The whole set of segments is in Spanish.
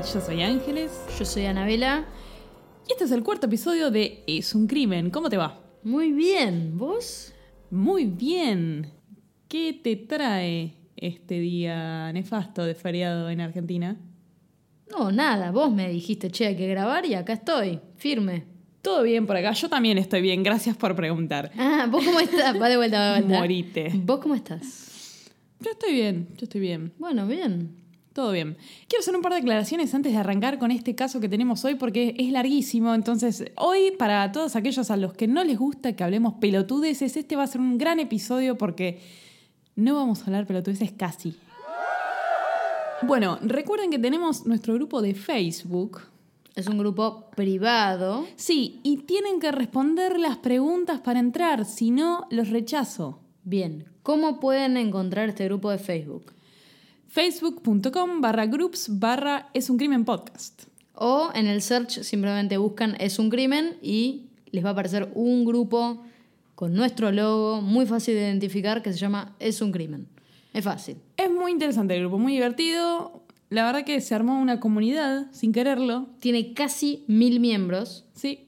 Están? Yo soy Ángeles Yo soy Anabela. y este es el cuarto episodio de Es un Crimen. ¿Cómo te va? Muy bien, ¿vos? Muy bien. ¿Qué te trae este día nefasto de feriado en Argentina? No, nada, vos me dijiste, che, hay que grabar y acá estoy, firme. Todo bien por acá, yo también estoy bien, gracias por preguntar. Ah, ¿vos cómo estás? Va de vuelta, va de vuelta. Morite. ¿Vos cómo estás? Yo estoy bien, yo estoy bien. Bueno, bien. Todo bien. Quiero hacer un par de declaraciones antes de arrancar con este caso que tenemos hoy porque es larguísimo. Entonces, hoy para todos aquellos a los que no les gusta que hablemos pelotudeces, este va a ser un gran episodio porque no vamos a hablar pelotudeces casi. Bueno, recuerden que tenemos nuestro grupo de Facebook. Es un grupo privado. Sí, y tienen que responder las preguntas para entrar, si no, los rechazo. Bien, ¿cómo pueden encontrar este grupo de Facebook? Facebook.com barra groups barra es un crimen podcast. O en el search simplemente buscan Es un crimen y les va a aparecer un grupo con nuestro logo, muy fácil de identificar, que se llama Es un crimen. Es fácil. Es muy interesante el grupo, muy divertido. La verdad que se armó una comunidad sin quererlo, Tiene casi mil miembros. sí.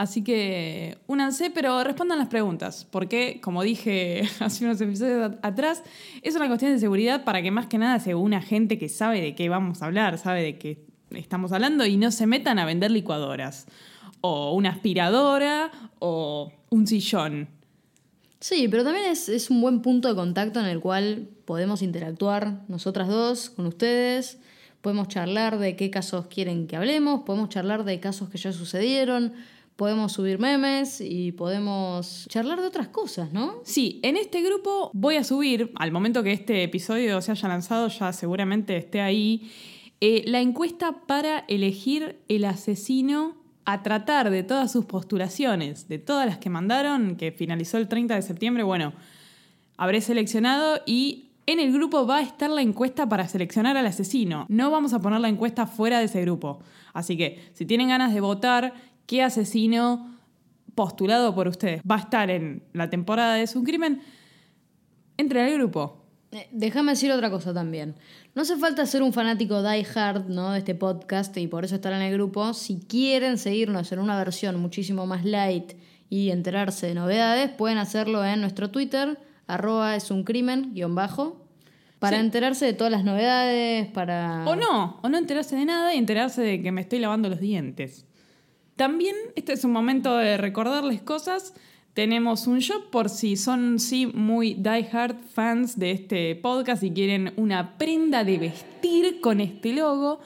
Así que únanse, pero respondan las preguntas, porque, como dije hace unos episodios atrás, es una cuestión de seguridad para que más que nada se una gente que sabe de qué vamos a hablar, sabe de qué estamos hablando y no se metan a vender licuadoras, o una aspiradora, o un sillón. Sí, pero también es, es un buen punto de contacto en el cual podemos interactuar nosotras dos con ustedes, podemos charlar de qué casos quieren que hablemos, podemos charlar de casos que ya sucedieron, podemos subir memes y podemos charlar de otras cosas, ¿no? Sí, en este grupo voy a subir, al momento que este episodio se haya lanzado, ya seguramente esté ahí, eh, la encuesta para elegir el asesino a tratar de todas sus postulaciones, de todas las que mandaron, que finalizó el 30 de septiembre, bueno, habré seleccionado y en el grupo va a estar la encuesta para seleccionar al asesino. No vamos a poner la encuesta fuera de ese grupo. Así que si tienen ganas de votar qué asesino postulado por ustedes va a estar en la temporada de su crimen, entren al grupo. Eh, Déjame decir otra cosa también. No hace falta ser un fanático die hard ¿no? de este podcast y por eso estar en el grupo. Si quieren seguirnos en una versión muchísimo más light y enterarse de novedades, pueden hacerlo en nuestro Twitter, arroba es un crimen, guion bajo, para Sí. enterarse de todas las novedades, para... O no, o no enterarse de nada y enterarse de que me estoy lavando los dientes. También este es un momento de recordarles cosas. Tenemos un shop por si son sí muy diehard fans de este podcast y quieren una prenda de vestir con este logo.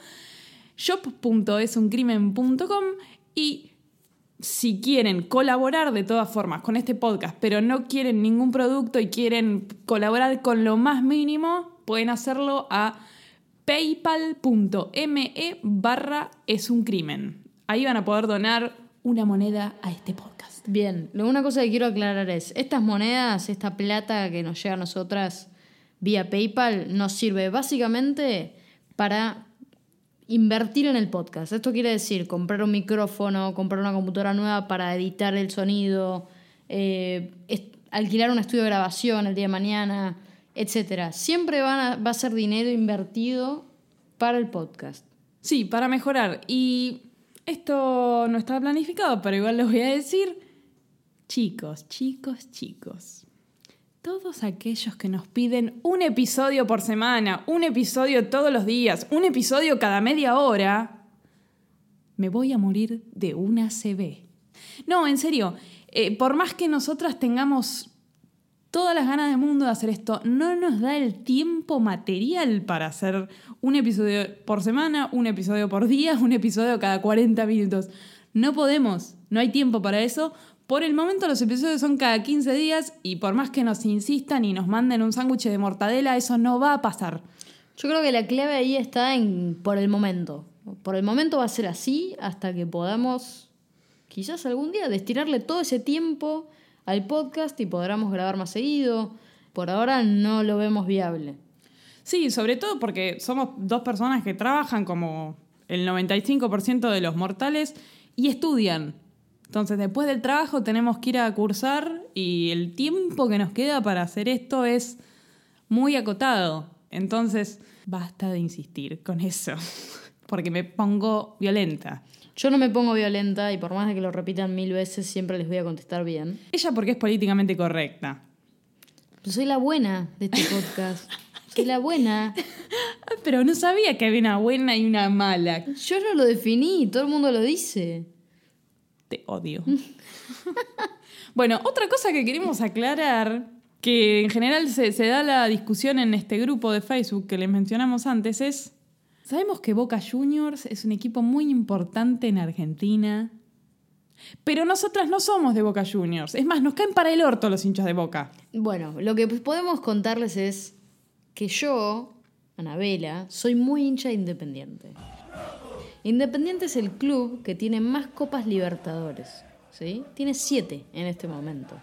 shop.esuncrimen.com y si quieren colaborar de todas formas con este podcast, pero no quieren ningún producto y quieren colaborar con lo más mínimo, pueden hacerlo a paypal.me barra es un crimen. Ahí van a poder donar una moneda a este podcast. Bien, lo una cosa que quiero aclarar es, estas monedas, esta plata que nos llega a nosotras vía PayPal, nos sirve básicamente para invertir en el podcast. Esto quiere decir comprar un micrófono, comprar una computadora nueva para editar el sonido, eh, alquilar un estudio de grabación el día de mañana, etc. Siempre van a- va a ser dinero invertido para el podcast. Sí, para mejorar. Y esto no estaba planificado, pero igual les voy a decir, chicos, chicos, chicos. Todos aquellos que nos piden un episodio por semana, un episodio todos los días, un episodio cada media hora, me voy a morir de una CB. No, en serio, eh, por más que nosotras tengamos todas las ganas del mundo de hacer esto, no nos da el tiempo material para hacer un episodio por semana, un episodio por día, un episodio cada 40 minutos. No podemos, no hay tiempo para eso. Por el momento los episodios son cada 15 días y por más que nos insistan y nos manden un sándwich de mortadela, eso no va a pasar. Yo creo que la clave ahí está en por el momento. Por el momento va a ser así hasta que podamos, quizás algún día, destinarle todo ese tiempo al podcast y podamos grabar más seguido. Por ahora no lo vemos viable. Sí, sobre todo porque somos dos personas que trabajan como el 95% de los mortales y estudian. Entonces, después del trabajo tenemos que ir a cursar y el tiempo que nos queda para hacer esto es muy acotado. Entonces, basta de insistir con eso, porque me pongo violenta. Yo no me pongo violenta y por más de que lo repitan mil veces, siempre les voy a contestar bien. Ella porque es políticamente correcta. Soy la buena de este podcast. soy la buena. Pero no sabía que había una buena y una mala. Yo no lo definí, todo el mundo lo dice. Te odio. bueno, otra cosa que queremos aclarar, que en general se, se da la discusión en este grupo de Facebook que les mencionamos antes, es, sabemos que Boca Juniors es un equipo muy importante en Argentina, pero nosotras no somos de Boca Juniors. Es más, nos caen para el orto los hinchas de Boca. Bueno, lo que podemos contarles es que yo, Anabela, soy muy hincha de Independiente. Independiente es el club que tiene más Copas Libertadores. ¿sí? Tiene siete en este momento.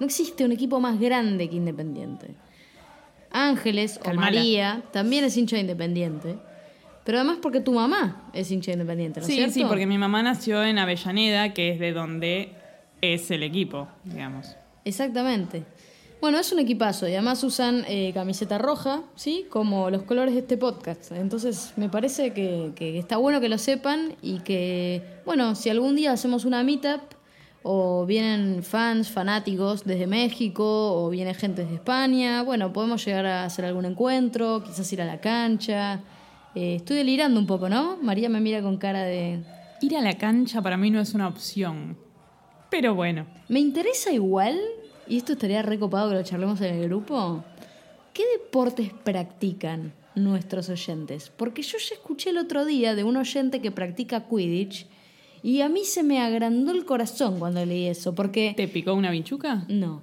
No existe un equipo más grande que Independiente. Ángeles o. María también es hincha de Independiente. Pero además porque tu mamá es hincha de Independiente, ¿no es Sí, cierto? sí, porque mi mamá nació en Avellaneda, que es de donde es el equipo, digamos. Exactamente. Bueno, es un equipazo y además usan eh, camiseta roja, ¿sí? Como los colores de este podcast. Entonces me parece que, que está bueno que lo sepan y que, bueno, si algún día hacemos una meetup o vienen fans, fanáticos desde México o viene gente desde España, bueno, podemos llegar a hacer algún encuentro, quizás ir a la cancha. Eh, estoy delirando un poco, ¿no? María me mira con cara de... Ir a la cancha para mí no es una opción. Pero bueno. Me interesa igual, y esto estaría recopado que lo charlemos en el grupo, ¿qué deportes practican nuestros oyentes? Porque yo ya escuché el otro día de un oyente que practica Quidditch y a mí se me agrandó el corazón cuando leí eso, porque... ¿Te picó una vinchuca? No.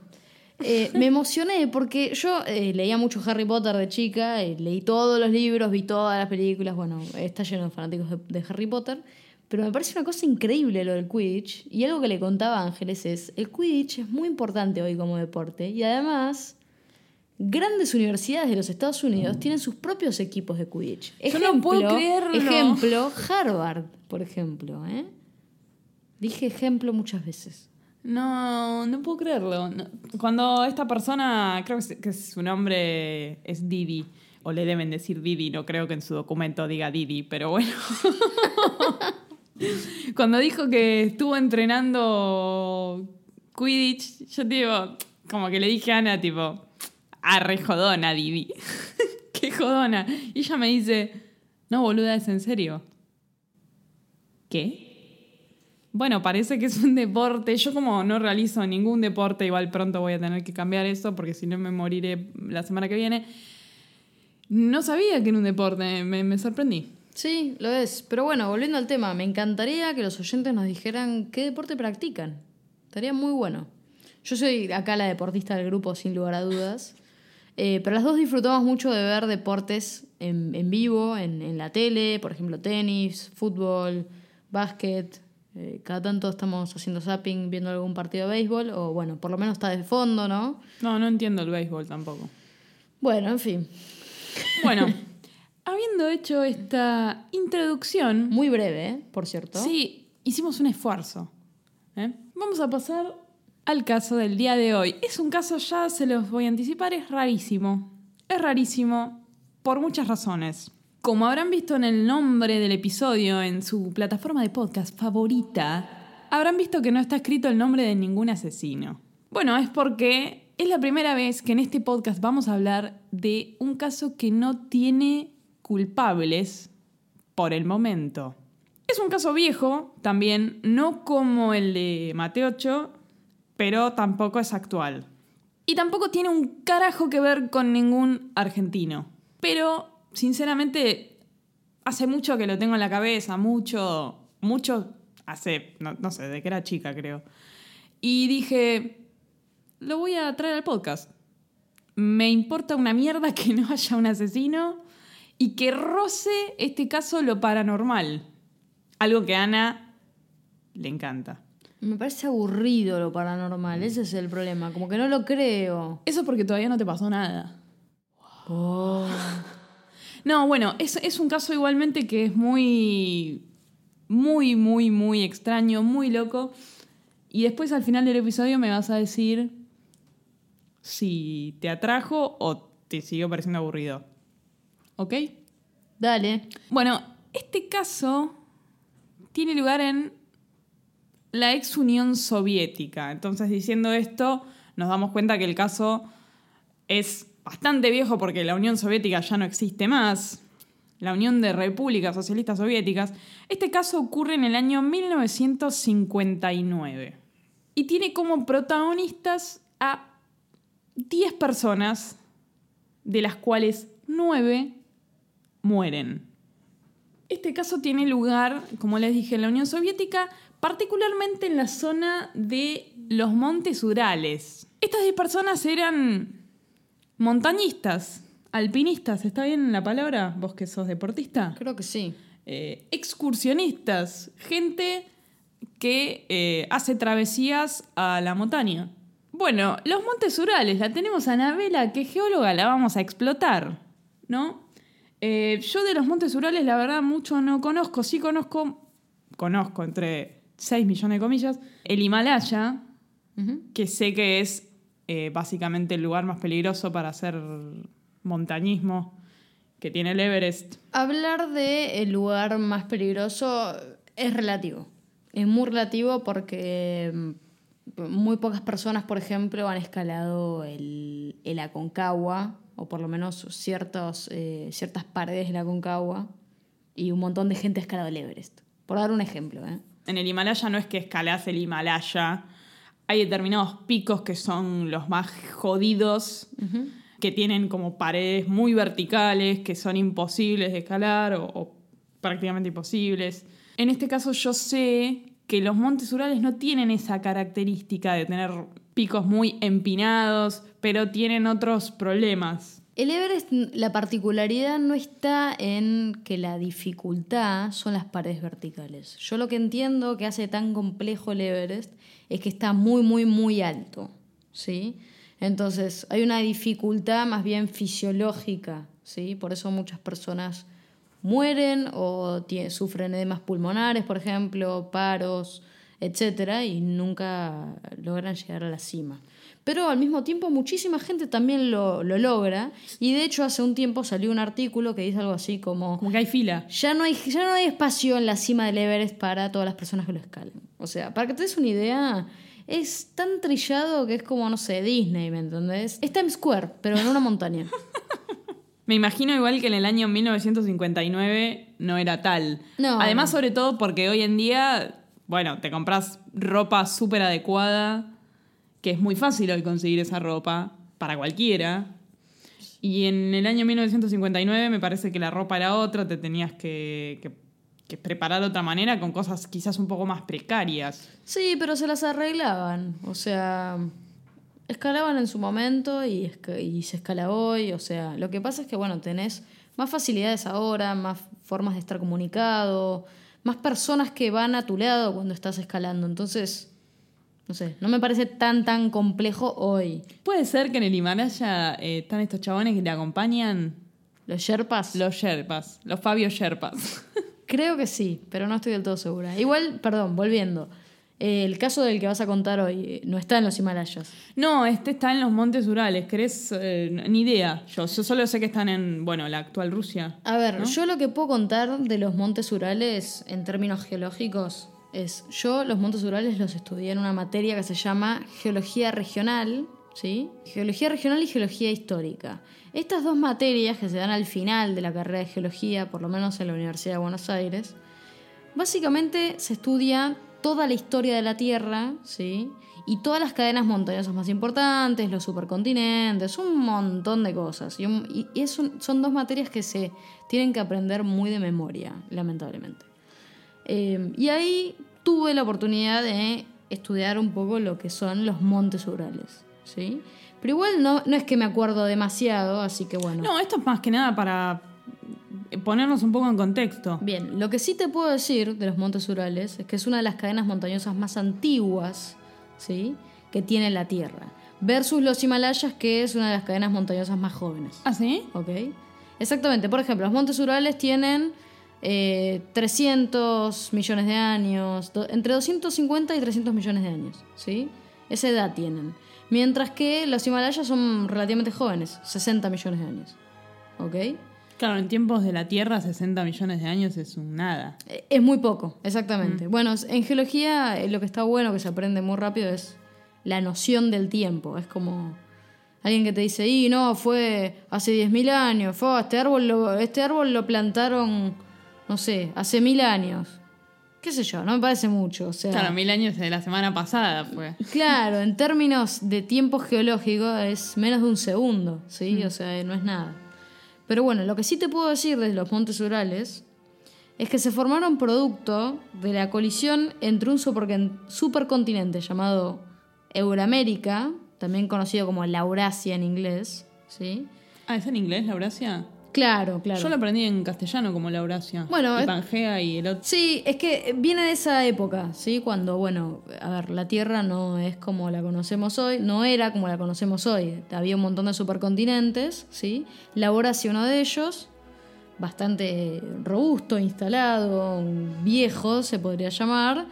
Eh, me emocioné porque yo eh, leía mucho Harry Potter de chica, eh, leí todos los libros, vi todas las películas, bueno, está lleno de fanáticos de, de Harry Potter, pero me parece una cosa increíble lo del Quidditch y algo que le contaba a Ángeles es, el Quidditch es muy importante hoy como deporte y además grandes universidades de los Estados Unidos tienen sus propios equipos de Quidditch. Yo no puedo creerlo. Ejemplo, Harvard, por ejemplo. ¿eh? Dije ejemplo muchas veces. No, no puedo creerlo. Cuando esta persona, creo que, su nombre es Didi, o le deben decir Didi, no creo que en su documento diga Didi, pero bueno. Cuando dijo que estuvo entrenando Quidditch, yo digo, como que le dije a Ana, tipo, ah, re jodona, Didi. Qué jodona. Y ella me dice, no, boluda, es en serio. ¿Qué? Bueno, parece que es un deporte. Yo como no realizo ningún deporte, igual pronto voy a tener que cambiar eso porque si no me moriré la semana que viene. No sabía que era un deporte, me, sorprendí. Sí, lo es. Pero bueno, volviendo al tema, me encantaría que los oyentes nos dijeran qué deporte practican. Estaría muy bueno. Yo soy acá la deportista del grupo, sin lugar a dudas. Eh, pero las dos disfrutamos mucho de ver deportes en, vivo, en la tele, por ejemplo, tenis, fútbol, básquet. Eh, cada tanto estamos haciendo zapping, viendo algún partido de béisbol, o bueno, por lo menos está de fondo, ¿no? No, no entiendo el béisbol tampoco. Bueno, en fin, Bueno, habiendo hecho esta introducción, muy breve, ¿eh? por cierto. sí, hicimos un esfuerzo. ¿eh? Vamos a pasar al caso del día de hoy. Es un caso, ya se los voy a anticipar, es rarísimo. Es rarísimo por muchas razones. Como habrán visto en el nombre del episodio en su plataforma de podcast favorita, habrán visto que no está escrito el nombre de ningún asesino. Bueno, es porque es la primera vez que en este podcast vamos a hablar de un caso que no tiene culpables por el momento. Es un caso viejo, también, no como el de Mateocho, pero tampoco es actual. Y tampoco tiene un carajo que ver con ningún argentino. Pero, sinceramente, hace mucho que lo tengo en la cabeza, mucho, mucho, hace, no, no sé, de que era chica creo. Y dije, lo voy a traer al podcast. Me importa una mierda que no haya un asesino y que roce este caso lo paranormal. Algo que a Ana le encanta. Me parece aburrido lo paranormal, ese es el problema, como que no lo creo. Eso es porque todavía no te pasó nada. Oh. No, bueno, es, es un caso igualmente que es muy, muy, muy, muy extraño, muy loco. Y después al final del episodio me vas a decir si te atrajo o te siguió pareciendo aburrido. ¿Ok? Dale. Bueno, este caso tiene lugar en la ex Unión Soviética. Entonces, diciendo esto, nos damos cuenta que el caso es bastante viejo porque la Unión Soviética ya no existe más. La Unión de Repúblicas Socialistas Soviéticas. Este caso ocurre en el año 1959 y tiene como protagonistas a 10 personas, de las cuales 9 mueren. Este caso tiene lugar, como les dije, en la Unión Soviética, particularmente en la zona de los Montes Urales. Estas 10 personas eran montañistas, alpinistas, ¿está bien la palabra? ¿Vos que sos deportista? Creo que sí. Eh, excursionistas, gente que eh, hace travesías a la montaña. Bueno, los Montes Urales, la tenemos a Anabela, que es geóloga, la vamos a explotar, ¿no? Eh, yo de los Montes Urales, la verdad, mucho no conozco. Sí conozco, conozco entre 6 millones de comillas, el Himalaya, que sé que es eh, básicamente el lugar más peligroso para hacer montañismo que tiene el Everest. Hablar de el lugar más peligroso es relativo. Es muy relativo porque mm, muy pocas personas, por ejemplo, han escalado el, el Aconcagua, o por lo menos ciertos, eh, ciertas paredes del Aconcagua, y un montón de gente ha escalado el Everest. Por dar un ejemplo, ¿eh? En el Himalaya no es que escalás el Himalaya, hay determinados picos que son los más jodidos, que tienen como paredes muy verticales, que son imposibles de escalar o, o prácticamente imposibles. En este caso yo sé que los montes Urales no tienen esa característica de tener picos muy empinados, pero tienen otros problemas. El Everest, la particularidad no está en que la dificultad son las paredes verticales. Yo lo que entiendo que hace tan complejo el Everest es que está muy, muy, muy alto, ¿sí? Entonces, hay una dificultad más bien fisiológica, ¿sí? Por eso muchas personas mueren o sufren edemas pulmonares, por ejemplo, paros, etcétera, y nunca logran llegar a la cima. Pero al mismo tiempo muchísima gente también lo, lo logra y de hecho hace un tiempo salió un artículo que dice algo así como Como que hay fila. ya no hay, ya no hay espacio en la cima del Everest para todas las personas que lo escalen. O sea, para que te des una idea, es tan trillado que es como, no sé, Disney, ¿me entendés? Es Times Square, pero en una montaña. Me imagino igual que en el año 1959 no era tal. No, Además, no. sobre todo porque hoy en día, bueno, te compras ropa súper adecuada, que es muy fácil hoy conseguir esa ropa para cualquiera. Y en el año 1959 me parece que la ropa era otra, te tenías que, preparar de otra manera con cosas quizás un poco más precarias. Sí, pero se las arreglaban. O sea, escalaban en su momento y, y se escala hoy. O sea, lo que pasa es que, bueno, tenés más facilidades ahora, más formas de estar comunicado, más personas que van a tu lado cuando estás escalando. Entonces, no sé, no me parece tan, tan complejo hoy. Puede ser que en el Himalaya eh, están estos chabones que te acompañan, Los Sherpas. los Sherpas, los Fabio Sherpas. Creo que sí, pero no estoy del todo segura. Igual, perdón, volviendo. Eh, el caso del que vas a contar hoy eh, no está en los Himalayas. No, este está en los Montes Urales. ¿Querés? Eh, ni idea. Yo, yo solo sé que están en, bueno, la actual Rusia. A ver, ¿no? yo lo que puedo contar de los montes Urales en términos geológicos es, yo los montes Urales los estudié en una materia que se llama Geología Regional, ¿sí? Geología Regional y Geología Histórica. Estas dos materias que se dan al final de la carrera de Geología, por lo menos en la Universidad de Buenos Aires, básicamente se estudia toda la historia de la Tierra, ¿sí? Y todas las cadenas montañosas más importantes, los supercontinentes, un montón de cosas. Y, son dos materias que se tienen que aprender muy de memoria, lamentablemente. Eh, y ahí tuve la oportunidad de estudiar un poco lo que son los montes Urales, ¿sí? Pero igual no, no es que me acuerdo demasiado, así que bueno. No, esto es más que nada para ponernos un poco en contexto. Bien, lo que sí te puedo decir de los Montes Urales es que es una de las cadenas montañosas más antiguas, ¿sí? Que tiene la Tierra. Versus los Himalayas, que es una de las cadenas montañosas más jóvenes. ¿Ah, sí? ¿Ok? Exactamente. Por ejemplo, los Montes Urales tienen eh, 300 millones de años, do- entre 250 y 300 millones de años, ¿sí? Esa edad tienen. Mientras que los Himalayas son relativamente jóvenes, 60 millones de años. ¿Ok? Claro, en tiempos de la Tierra, 60 millones de años es un nada. Eh, Es muy poco, exactamente. Bueno, en geología eh, lo que está bueno, que se aprende muy rápido, es la noción del tiempo. Es como alguien que te dice, y no, fue hace 10.000 años, fue, este, árbol lo, este árbol lo plantaron, no sé, hace mil años. ¿Qué sé yo? No me parece mucho. O sea, Claro, mil años de la semana pasada fue. Claro, en términos de tiempo geológico es menos de un segundo, ¿sí? O sea, no es nada. Pero bueno, lo que sí te puedo decir de los Montes Urales es que se formaron producto de la colisión entre un supercon- supercontinente llamado Euramérica, también conocido como la Eurasia en inglés, ¿sí? Ah, ¿es en inglés la Eurasia? Claro, claro. Yo lo aprendí en castellano como la Eurasia. Bueno, y Pangea y el otro. Sí, es que viene de esa época, ¿sí? Cuando, bueno, a ver, la Tierra no es como la conocemos hoy, no era como la conocemos hoy. Había un montón de supercontinentes, ¿sí? La Eurasia uno de ellos, bastante robusto, instalado, viejo, se podría llamar,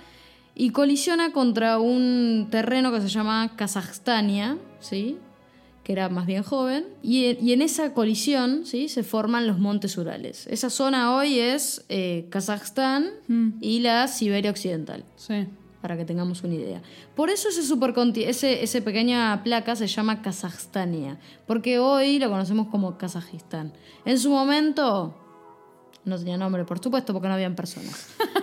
y colisiona contra un terreno que se llama Kazajstania, ¿sí? Que era más bien joven, y, y en esa colisión ¿sí? se forman los montes Urales. Esa zona hoy es eh, Kazajstán y la Siberia Occidental, Sí. para que tengamos una idea. Por eso ese, ese, ese pequeña placa se llama Kazajstania, porque hoy lo conocemos como Kazajistán. En su momento no tenía nombre, por supuesto, porque no habían personas.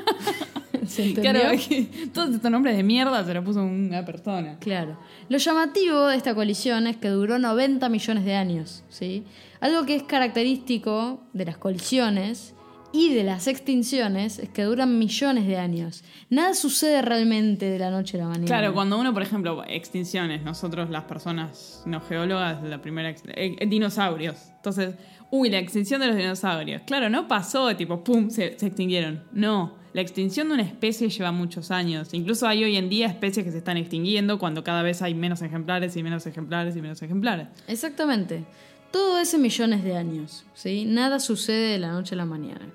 ¿Se entendió? Claro, es que todos estos nombres de mierda se los puso una persona. Claro. Lo llamativo de esta colisión es que duró 90 millones de años, ¿sí? Algo que es característico de las colisiones y de las extinciones es que duran millones de años. Nada sucede realmente de la noche a la mañana. Claro, cuando uno, por ejemplo, extinciones, nosotros las personas no geólogas, la primera eh, eh, dinosaurios. Entonces, uy, la extinción de los dinosaurios. Claro, no pasó tipo, pum, se, se extinguieron. No, la extinción de una especie lleva muchos años. Incluso hay hoy en día especies que se están extinguiendo cuando cada vez hay menos ejemplares y menos ejemplares y menos ejemplares. Exactamente. Todo es en millones de años, ¿sí? Nada sucede de la noche a la mañana.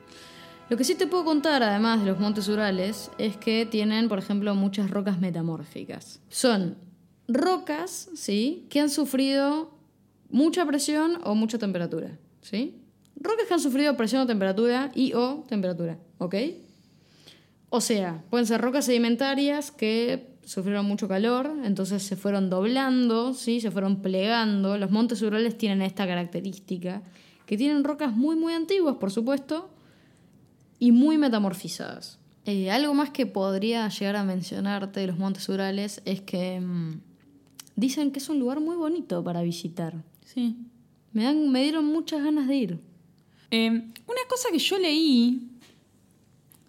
Lo que sí te puedo contar, además de los montes Urales, es que tienen, por ejemplo, muchas rocas metamórficas. Son rocas, ¿sí? Que han sufrido mucha presión o mucha temperatura, ¿sí? Rocas que han sufrido presión o temperatura y o temperatura, ¿ok? O sea, pueden ser rocas sedimentarias que sufrieron mucho calor, entonces se fueron doblando, ¿sí? se fueron plegando. Los montes urales tienen esta característica, que tienen rocas muy, muy antiguas, por supuesto, y muy metamorfizadas. Eh, algo más que podría llegar a mencionarte de los montes urales es que mm, dicen que es un lugar muy bonito para visitar. Sí. Me, dan, me dieron muchas ganas de ir. Eh, una cosa que yo leí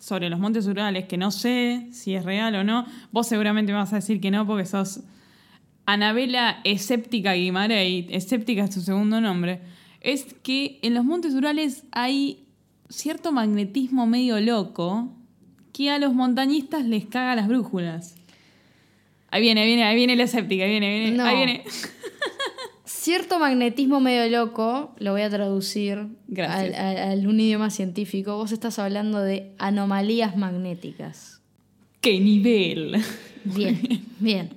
sobre los montes Urales, que no sé si es real o no, vos seguramente me vas a decir que no porque sos Anabela Escéptica Guimarães, Escéptica es su segundo nombre, es que en los montes Urales hay cierto magnetismo medio loco que a los montañistas les caga las brújulas. Ahí viene, ahí viene, ahí viene la escéptica, ahí viene, ahí viene, No. ahí viene. Cierto magnetismo medio loco, lo voy a traducir Gracias. al, al- al un idioma científico. Vos estás hablando de anomalías magnéticas. ¡Qué nivel! Bien, bien.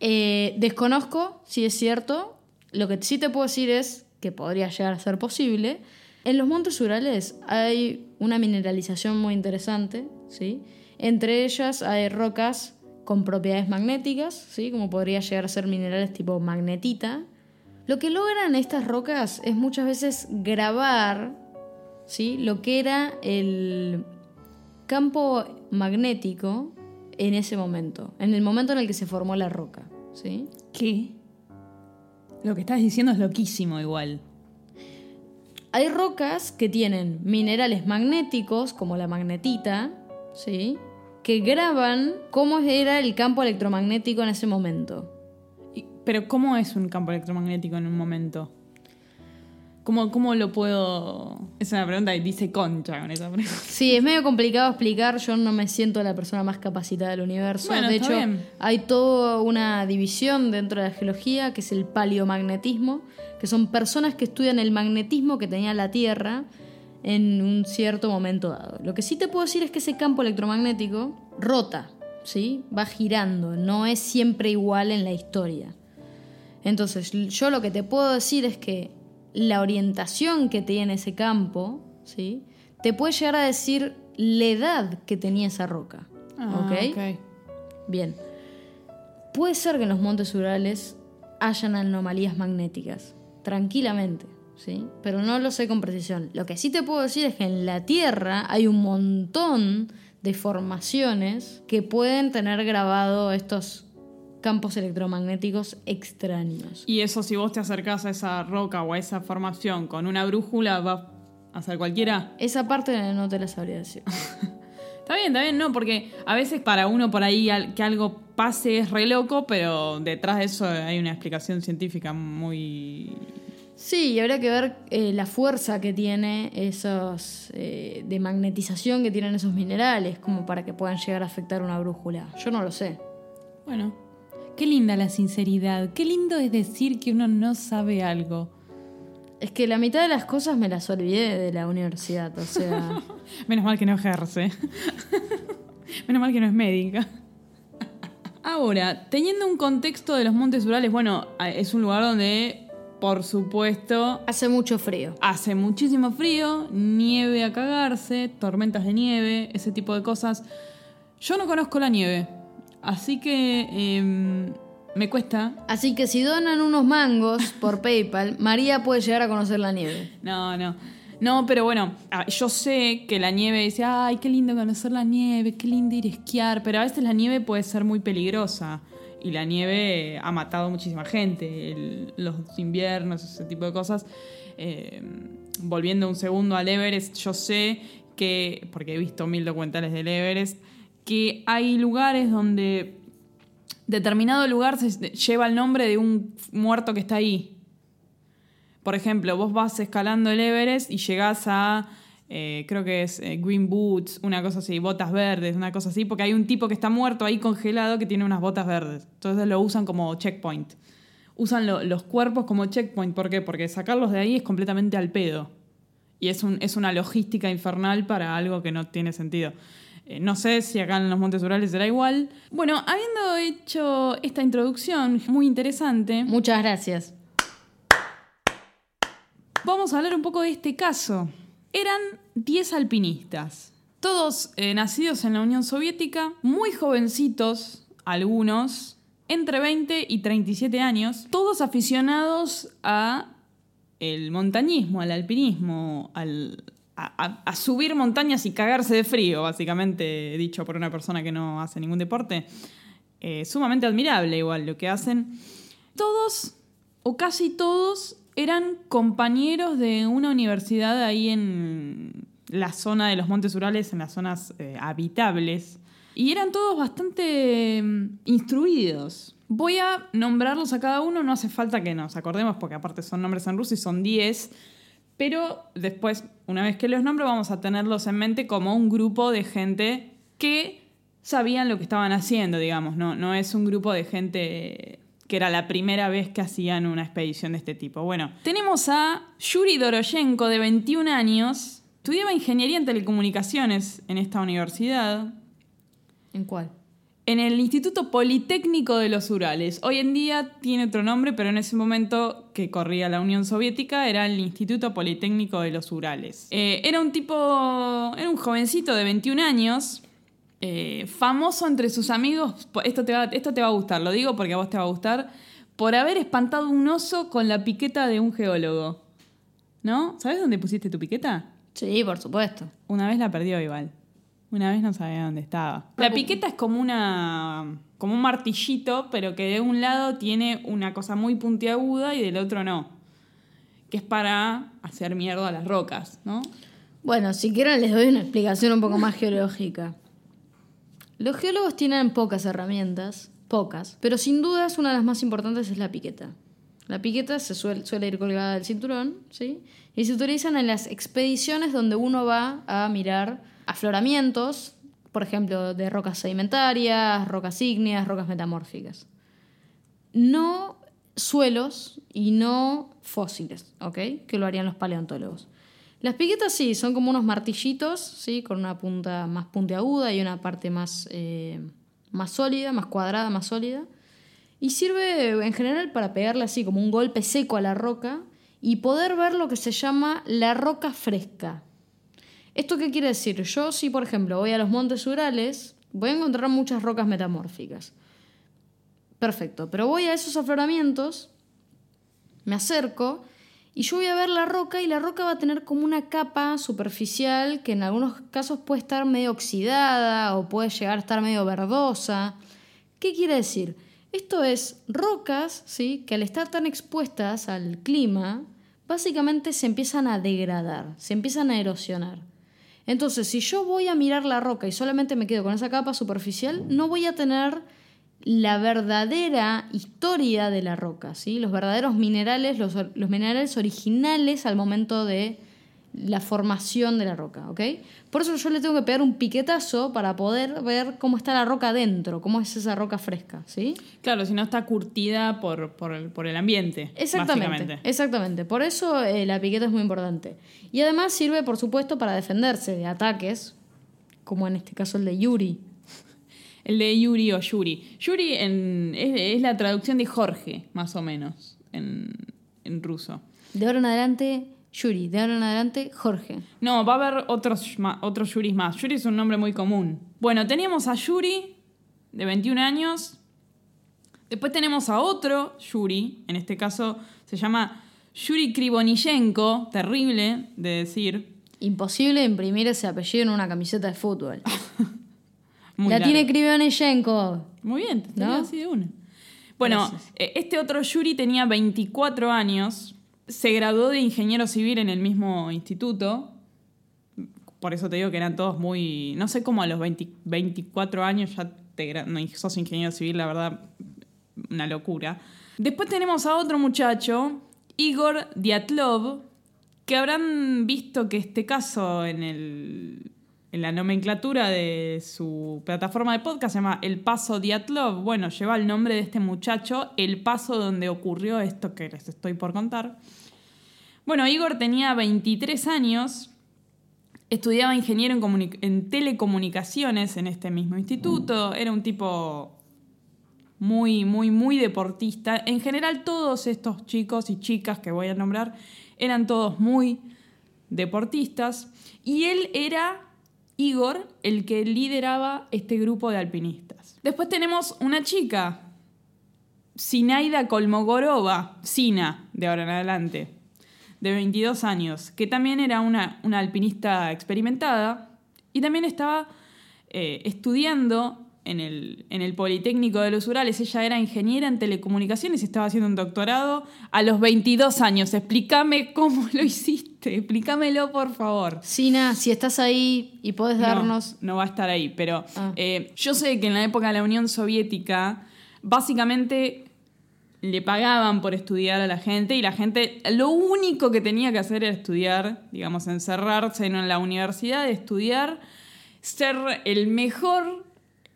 Eh, desconozco si es cierto. Lo que sí te puedo decir es que podría llegar a ser posible. En los montes Urales hay una mineralización muy interesante, ¿sí? Entre ellas hay rocas con propiedades magnéticas, ¿sí? Como podría llegar a ser minerales tipo magnetita. Lo que logran estas rocas es muchas veces grabar, ¿sí? Lo que era el campo magnético en ese momento, en el momento en el que se formó la roca, ¿sí? ¿Qué? Lo que estás diciendo es loquísimo igual. Hay rocas que tienen minerales magnéticos, como la magnetita, ¿sí? Que graban cómo era el campo electromagnético en ese momento. Y- Pero ¿cómo es un campo electromagnético en un momento? ¿Cómo, ¿Cómo lo puedo...? Es una pregunta que dice concha con esa pregunta. Sí, es medio complicado explicar. Yo no me siento la persona más capacitada del universo. Bueno, de hecho, bien. hay toda una división dentro de la geología que es el paleomagnetismo, que son personas que estudian el magnetismo que tenía la Tierra en un cierto momento dado. Lo que sí te puedo decir es que ese campo electromagnético rota, ¿sí? Va girando, no es siempre igual en la historia. Entonces, yo lo que te puedo decir es que la orientación que tiene ese campo, ¿sí? Te puede llegar a decir la edad que tenía esa roca. Ah, ¿Ok? Bien. Puede ser que en los montes Urales hayan anomalías magnéticas, tranquilamente, ¿sí? Pero no lo sé con precisión. Lo que sí te puedo decir es que en la Tierra hay un montón de formaciones que pueden tener grabado estos campos electromagnéticos extraños. Y eso si vos te acercás a esa roca o a esa formación con una brújula, va a ser cualquiera. Esa parte no te la sabría decir. Está bien, está bien, no, porque a veces para uno por ahí que algo pase es re loco, pero detrás de eso hay una explicación científica muy... Sí, y habría que ver eh, la fuerza que tiene esos eh, de magnetización que tienen esos minerales como para que puedan llegar a afectar una brújula. Yo no lo sé. Bueno, qué linda la sinceridad, qué lindo es decir que uno no sabe algo. Es que la mitad de las cosas me las olvidé de la universidad, o sea, Menos mal que no ejerce. Menos mal que no es médica. Ahora, teniendo un contexto de los Montes Urales, bueno, es un lugar donde, por supuesto, hace mucho frío. hace muchísimo frío, nieve a cagarse, tormentas de nieve, ese tipo de cosas. Yo no conozco la nieve, así que em, me cuesta. Así que si donan unos mangos por PayPal, María puede llegar a conocer la nieve. No, no. No, pero bueno, ah, yo sé que la nieve dice, ay, qué lindo conocer la nieve, qué lindo ir a esquiar, pero a veces la nieve puede ser muy peligrosa. Y la nieve ha matado muchísima gente, el- los inviernos, ese tipo de cosas. Eh, volviendo un segundo al Everest, yo sé que, porque he visto mil documentales del Everest, que hay lugares donde determinado lugar se lleva el nombre de un muerto que está ahí. Por ejemplo, vos vas escalando el Everest y llegás a, eh, creo que es eh, Green Boots, una cosa así, botas verdes, una cosa así, porque hay un tipo que está muerto ahí congelado que tiene unas botas verdes. Entonces lo usan como checkpoint. Usan lo- los cuerpos como checkpoint. ¿Por qué? Porque sacarlos de ahí es completamente al pedo. Y es, un, es una logística infernal para algo que no tiene sentido. Eh, no sé si acá en los Montes Urales será igual. Bueno, habiendo hecho esta introducción muy interesante, Muchas gracias. Vamos a hablar un poco de este caso. Eran 10 alpinistas, todos eh, nacidos en la Unión Soviética, muy jovencitos, algunos, entre 20 y 37 años, todos aficionados a el montañismo, al alpinismo, al- a, subir montañas y cagarse de frío, básicamente dicho por una persona que no hace ningún deporte. Eh, sumamente admirable igual lo que hacen. Todos, o casi todos, eran compañeros de una universidad ahí en la zona de los Montes Urales, en las zonas eh, habitables. Y eran todos bastante mm, instruidos. Voy a nombrarlos a cada uno, no hace falta que nos acordemos, porque aparte son nombres en ruso y son 10. Pero después, una vez que los nombro, vamos a tenerlos en mente como un grupo de gente que sabían lo que estaban haciendo, digamos. No, no es un grupo de gente que era la primera vez que hacían una expedición de este tipo. Bueno, tenemos a Yuri Doroshenko, de 21 años. Estudiaba ingeniería en telecomunicaciones en esta universidad, ¿En cuál? En el Instituto Politécnico de los Urales. Hoy en día tiene otro nombre, pero en ese momento que corría la Unión Soviética era el Instituto Politécnico de los Urales. Eh, era un tipo, era un jovencito de 21 años, eh, famoso entre sus amigos. Esto te, va, esto te va a gustar, lo digo porque a vos te va a gustar, por haber espantado un oso con la piqueta de un geólogo. ¿No? ¿Sabes dónde pusiste tu piqueta? Sí, por supuesto. Una vez la perdió igual. Una vez no sabía dónde estaba. La piqueta es como una. como un martillito, pero que de un lado tiene una cosa muy puntiaguda y del otro no. Que es para hacer mierda a las rocas, ¿no? Bueno, si quieren les doy una explicación un poco más geológica. Los geólogos tienen pocas herramientas, pocas, pero sin duda es una de las más importantes es la piqueta. La piqueta se suele, suele ir colgada del cinturón, ¿sí? Y se utilizan en las expediciones donde uno va a mirar afloramientos, por ejemplo, de rocas sedimentarias, rocas ígneas, rocas metamórficas. No suelos y no fósiles, ¿ok? Que lo harían los paleontólogos. Las piquetas sí, son como unos martillitos, ¿sí? Con una punta más puntiaguda y una parte más, eh, más sólida, más cuadrada, más sólida. Y sirve en general para pegarle así como un golpe seco a la roca y poder ver lo que se llama la roca fresca. ¿Esto qué quiere decir? Yo si por ejemplo voy a los montes Urales, voy a encontrar muchas rocas metamórficas. Perfecto, pero voy a esos afloramientos, me acerco y yo voy a ver la roca y la roca va a tener como una capa superficial que en algunos casos puede estar medio oxidada o puede llegar a estar medio verdosa. ¿Qué quiere decir? Esto es rocas, ¿sí? que al estar tan expuestas al clima, básicamente se empiezan a degradar, se empiezan a erosionar. Entonces, si yo voy a mirar la roca y solamente me quedo con esa capa superficial, no voy a tener la verdadera historia de la roca, ¿sí? los verdaderos minerales, los, los minerales originales al momento de la formación de la roca, ¿ok? Por eso yo le tengo que pegar un piquetazo para poder ver cómo está la roca dentro, cómo es esa roca fresca, ¿sí? Claro, si no está curtida por, por, el, por el ambiente. Exactamente, exactamente. Por eso eh, la piqueta es muy importante. Y además sirve, por supuesto, para defenderse de ataques, como en este caso el de Yuri. El de Yuri o Yuri. Yuri en- es, es la traducción de Jorge, más o menos, en, en ruso. De ahora en adelante, Yuri. De ahora en adelante, Jorge. No, va a haber otros, otros Yuris más. Yuri es un nombre muy común. Bueno, teníamos a Yuri, de 21 años. Después tenemos a otro Yuri, en este caso se llama Yuri Krivonishenko, terrible de decir. Imposible imprimir ese apellido en una camiseta de fútbol. Muy la tiene Krivonenko. Muy bien, te ¿No? así de una. Bueno, Gracias. eh, este otro Yuri tenía 24 años, se graduó de ingeniero civil en el mismo instituto. Por eso te digo que eran todos muy. No sé cómo a los 20 24 años ya te, no, sos ingeniero civil, la verdad, una locura. Después tenemos a otro muchacho, Igor Diatlov, que habrán visto que este caso en, el, en la nomenclatura de su plataforma de podcast se llama El Paso Diatlov. Bueno, lleva el nombre de este muchacho, el paso donde ocurrió esto que les estoy por contar. Bueno, Igor tenía 23 años, estudiaba ingeniero en, en telecomunicaciones en este mismo instituto, era un tipo muy, muy, muy deportista. En general, todos estos chicos y chicas que voy a nombrar eran todos muy deportistas. Y él era, Igor, el que lideraba este grupo de alpinistas. Después tenemos una chica, Sinaida Kolmogorova, Sina, de ahora en adelante, de 22 años, que también era una, una alpinista experimentada y también estaba eh, estudiando en el, en el Politécnico de los Urales. Ella era ingeniera en telecomunicaciones y estaba haciendo un doctorado a los 22 años. Explícame cómo lo hiciste, explícamelo por favor. Sina, si estás ahí y podés darnos. No, no va a estar ahí, pero Ah. eh, yo sé que en la época de la Unión Soviética, básicamente le pagaban por estudiar a la gente y la gente lo único que tenía que hacer era estudiar, digamos, encerrarse en la universidad, estudiar, ser el mejor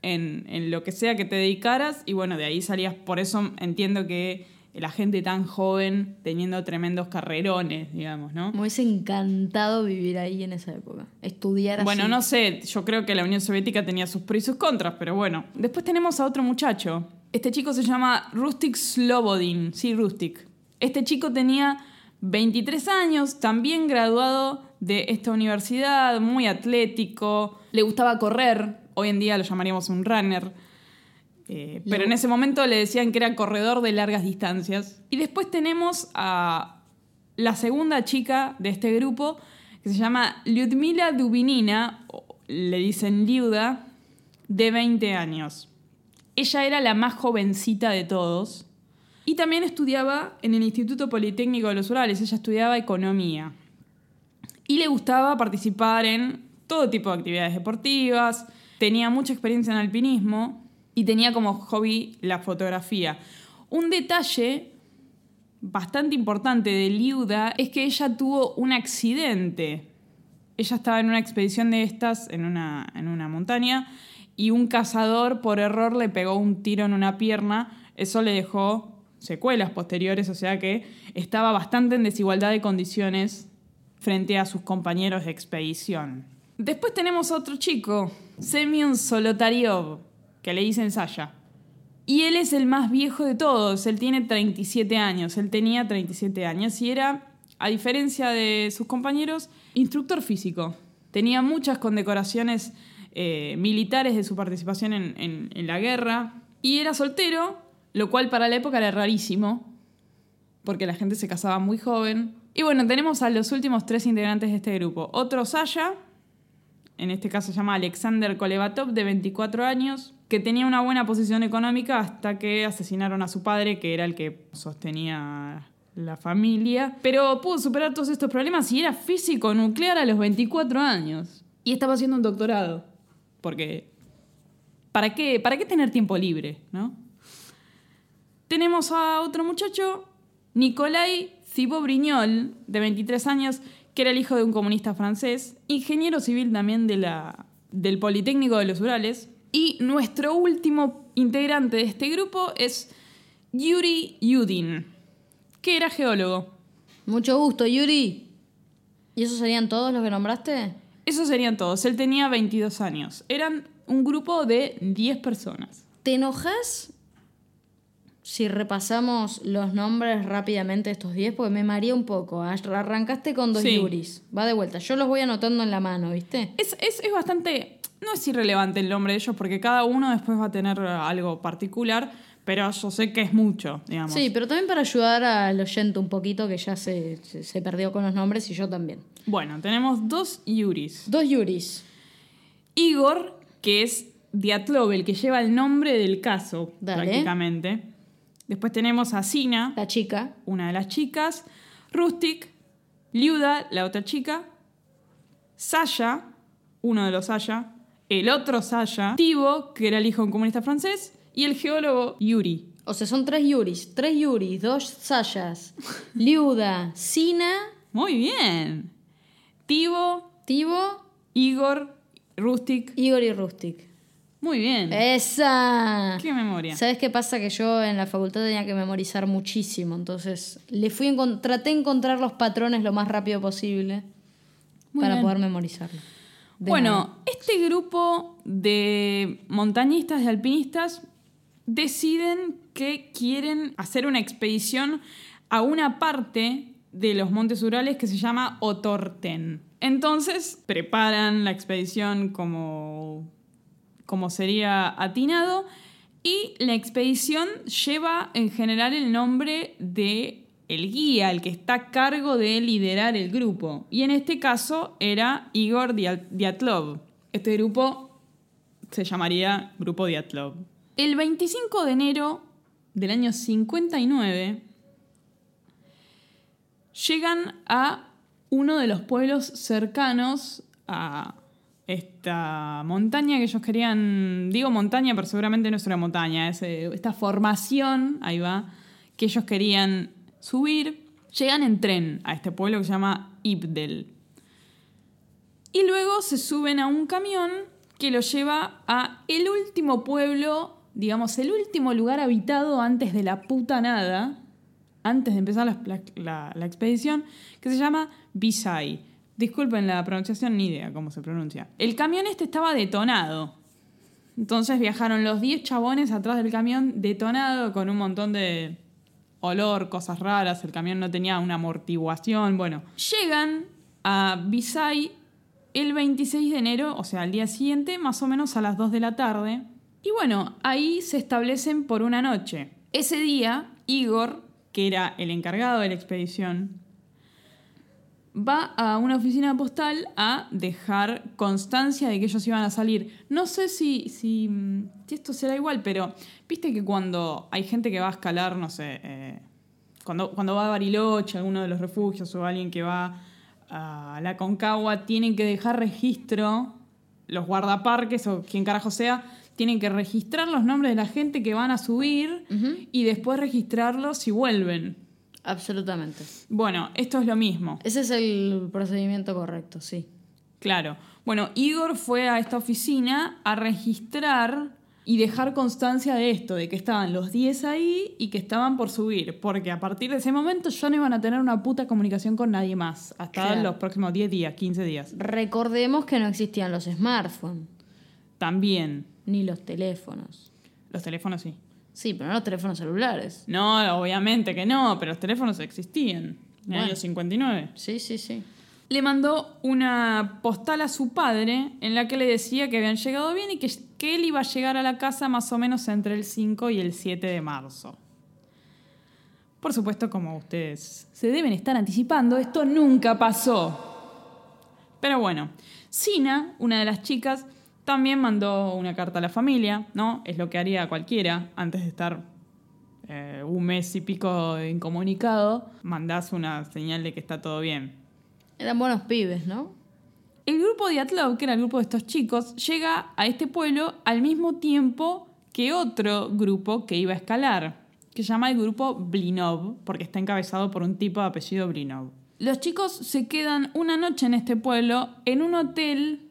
en, en lo que sea que te dedicaras y bueno, de ahí salías, por eso entiendo que la gente tan joven teniendo tremendos carrerones, digamos, ¿no? Me hubiese encantado vivir ahí en esa época. Estudiar así. Bueno, no sé, yo creo que la Unión Soviética tenía sus pros y sus contras, pero bueno. Después tenemos a otro muchacho. Este chico se llama Rustic Slobodin, sí, Rustic. Este chico tenía 23 años, también graduado de esta universidad, muy atlético, le gustaba correr, hoy en día lo llamaríamos un runner. Eh, pero en ese momento le decían que era corredor de largas distancias. Y después tenemos a la segunda chica de este grupo, que se llama Lyudmila Dubinina, le dicen Liuda, de 20 años. Ella era la más jovencita de todos. Y también estudiaba en el Instituto Politécnico de los Urales. Ella estudiaba economía. Y le gustaba participar en todo tipo de actividades deportivas. Tenía mucha experiencia en alpinismo y tenía como hobby la fotografía. Un detalle bastante importante de Liuda es que ella tuvo un accidente. Ella estaba en una expedición de estas en una, en una montaña y un cazador por error le pegó un tiro en una pierna. Eso le dejó secuelas posteriores, o sea que estaba bastante en desigualdad de condiciones frente a sus compañeros de expedición. Después tenemos a otro chico, Semyon Solotariov, que le dicen Saya. Y él es el más viejo de todos, él tiene 37 años, él tenía 37 años y era, a diferencia de sus compañeros, instructor físico. Tenía muchas condecoraciones eh, militares de su participación en, en la guerra y era soltero, lo cual para la época era rarísimo, porque la gente se casaba muy joven. Y bueno, tenemos a los últimos tres integrantes de este grupo. Otro Saya, en este caso se llama Alexander Kolevatov, de 24 años, que tenía una buena posición económica hasta que asesinaron a su padre, que era el que sostenía la familia, pero pudo superar todos estos problemas y era físico nuclear a los 24 años. Y estaba haciendo un doctorado, porque ¿para qué, para qué tener tiempo libre, no? Tenemos a otro muchacho, Nicolai Thibault-Brignol, de 23 años, que era el hijo de un comunista francés, ingeniero civil también de la, del Politécnico de los Urales, y nuestro último integrante de este grupo es Yuri Yudin, que era geólogo. Mucho gusto, Yuri. ¿Y esos serían todos los que nombraste? Esos serían todos. Él tenía 22 años. Eran un grupo de 10 personas. ¿Te enojas si repasamos los nombres rápidamente de estos 10? Porque me maría un poco. Arrancaste con dos Yuris. Va de vuelta. Yo los voy anotando en la mano, ¿viste? Es, es, es bastante no es irrelevante el nombre de ellos porque cada uno después va a tener algo particular, pero yo sé que es mucho, digamos. Sí, pero también para ayudar al oyente un poquito que ya se, se perdió con los nombres y yo también. Bueno, tenemos dos Yuris. Dos Yuris. Igor, que es Diatlov, el que lleva el nombre del caso, prácticamente. Después tenemos a Sina. La chica. Una de las chicas. Rustic. Liuda, la otra chica. Sasha, uno de los Sasha el otro Saya, Tibo, que era el hijo de un comunista francés, y el geólogo Yuri. O sea, son tres Yuris, tres Yuris, dos Sayas, Liuda, Sina. Muy bien. Tibo, Tibo, Igor, Rustic. Igor y Rustic. Muy bien. Esa. Qué memoria. ¿Sabes qué pasa? Que yo en la facultad tenía que memorizar muchísimo, entonces le fui traté de encontrar los patrones lo más rápido posible para poder memorizarlo. Bueno, este grupo de montañistas, y alpinistas, deciden que quieren hacer una expedición a una parte de los Montes Urales que se llama Otorten. Entonces preparan la expedición como, como sería atinado y la expedición lleva en general el nombre de el guía, el que está a cargo de liderar el grupo. Y en este caso era Igor Diatlov. Este grupo se llamaría Grupo Diatlov. El 25 de enero del año 59 llegan a uno de los pueblos cercanos a esta montaña que ellos querían, digo montaña, pero seguramente no es una montaña, eh, esta formación, ahí va, que ellos querían subir, llegan en tren a este pueblo que se llama Ibdel. Y luego se suben a un camión que los lleva a el último pueblo, digamos, el último lugar habitado antes de la puta nada, antes de empezar la, expedición, que se llama Bisay. Disculpen la pronunciación, ni idea cómo se pronuncia. El camión este estaba detonado. Entonces viajaron los 10 chabones atrás del camión detonado con un montón de olor, cosas raras, el camión no tenía una amortiguación, bueno. Llegan a Bisay el 26 de enero, o sea, al día siguiente, más o menos a las 2 de la tarde. Y bueno, ahí se establecen por una noche. Ese día, Igor, que era el encargado de la expedición, va a una oficina postal a dejar constancia de que ellos iban a salir. No sé si, si, esto será igual, pero viste que cuando hay gente que va a escalar, no sé, eh, cuando, cuando va a Bariloche, alguno de los refugios, o alguien que va a la Concagua, tienen que dejar registro, los guardaparques o quien carajo sea, tienen que registrar los nombres de la gente que van a subir y después registrarlos si vuelven. Absolutamente. Bueno, esto es lo mismo. Ese es el procedimiento correcto, sí. Claro. Bueno, Igor fue a esta oficina a registrar y dejar constancia de esto, de que estaban los 10 ahí y que estaban por subir, porque a partir de ese momento ya no iban a tener una puta comunicación con nadie más, hasta Claro. los próximos 10 días, 15 días. Recordemos que no existían los smartphones, También, ni los teléfonos. los teléfonos sí. Sí, pero no los teléfonos celulares. No, obviamente que no, pero los teléfonos existían en el año 59. Sí, sí, sí. le mandó una postal a su padre en la que le decía que habían llegado bien y que, que él iba a llegar a la casa más o menos entre el 5 y el 7 de marzo. Por supuesto, como ustedes se deben estar anticipando, esto nunca pasó. Pero bueno, Sina, una de las chicas, también mandó una carta a la familia, ¿no? Es lo que haría cualquiera antes de estar eh, un mes y pico incomunicado. Mandás una señal de que está todo bien. Eran buenos pibes, ¿no? El grupo de Atlov, que era el grupo de estos chicos, llega a este pueblo al mismo tiempo que otro grupo que iba a escalar, que se llama el grupo Blinov, porque está encabezado por un tipo de apellido Blinov. Los chicos se quedan una noche en este pueblo en un hotel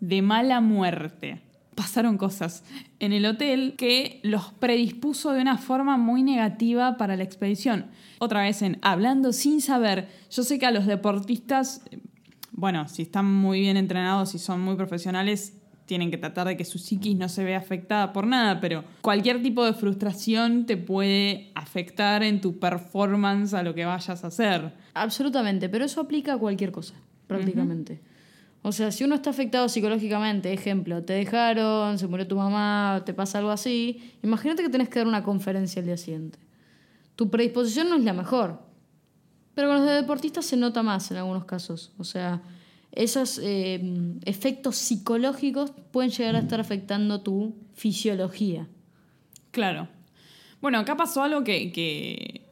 de mala muerte. Pasaron cosas en el hotel que los predispuso de una forma muy negativa para la expedición. Otra vez en hablando sin saber. Yo sé que a los deportistas, eh, bueno, si están muy bien entrenados y son muy profesionales, tienen que tratar de que su psiquis no se vea afectada por nada, pero cualquier tipo de frustración te puede afectar en tu performance a lo que vayas a hacer. Absolutamente, pero eso aplica a cualquier cosa, prácticamente. O sea, si uno está afectado psicológicamente, ejemplo, te dejaron, se murió tu mamá, te pasa algo así, imagínate que tenés que dar una conferencia el día siguiente. Tu predisposición no es la mejor, pero con los de deportistas se nota más en algunos casos. O sea, esos eh, efectos psicológicos pueden llegar a estar afectando tu fisiología. Claro. Bueno, acá pasó algo que, que,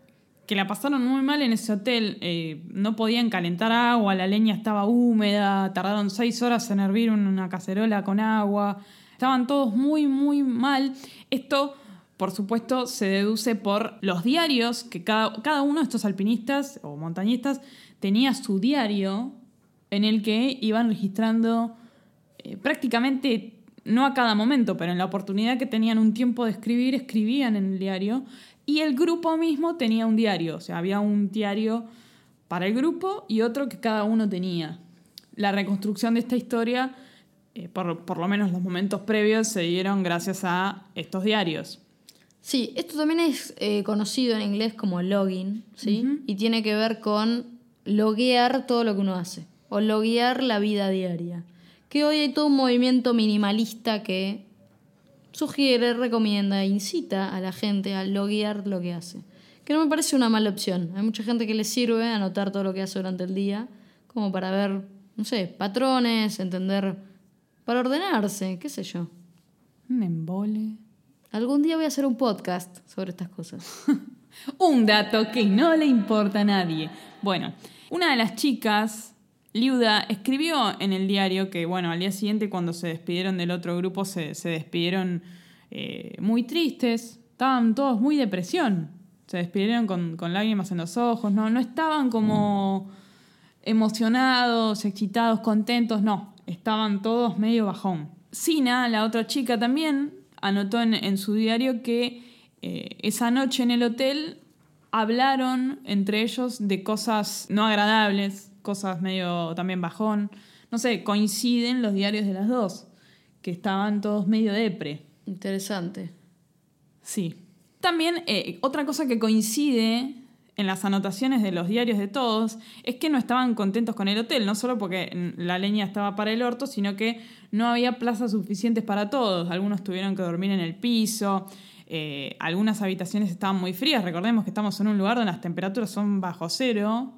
que la pasaron muy mal en ese hotel. Eh, no podían calentar agua, la leña estaba húmeda, tardaron seis horas en hervir una cacerola con agua. Estaban todos muy, muy mal. Esto, por supuesto, se deduce por los diarios, que cada, cada uno de estos alpinistas o montañistas tenía su diario en el que iban registrando eh, prácticamente, no a cada momento, pero en la oportunidad que tenían un tiempo de escribir, escribían en el diario. Y el grupo mismo tenía un diario, o sea, había un diario para el grupo y otro que cada uno tenía. La reconstrucción de esta historia, eh, por, por lo menos los momentos previos, se dieron gracias a estos diarios. Sí, esto también es eh, conocido en inglés como login, ¿sí? Y tiene que ver con loguear todo lo que uno hace, o loguear la vida diaria. Que hoy hay todo un movimiento minimalista que sugiere, recomienda, incita a la gente a loguear lo que hace. Que no me parece una mala opción. Hay mucha gente que le sirve anotar todo lo que hace durante el día, como para ver, no sé, patrones, entender, para ordenarse, qué sé yo. Un embole. Algún día voy a hacer un podcast sobre estas cosas. Un dato que no le importa a nadie. Bueno, una de las chicas, Liuda, escribió en el diario que, bueno, al día siguiente cuando se despidieron del otro grupo, se, se despidieron eh, muy tristes, estaban todos muy depresión, se despidieron con, con lágrimas en los ojos, no, no estaban como emocionados, excitados, contentos, no, estaban todos medio bajón. Sina, la otra chica también, anotó en, en su diario que eh, esa noche en el hotel hablaron entre ellos de cosas no agradables, cosas medio también bajón. No sé, coinciden los diarios de las dos, que estaban todos medio depre. Interesante. Sí. También eh, otra cosa que coincide en las anotaciones de los diarios de todos es que no estaban contentos con el hotel, no solo porque la leña estaba para el orto, sino que no había plazas suficientes para todos. Algunos tuvieron que dormir en el piso, eh, algunas habitaciones estaban muy frías. Recordemos que estamos en un lugar donde las temperaturas son bajo cero,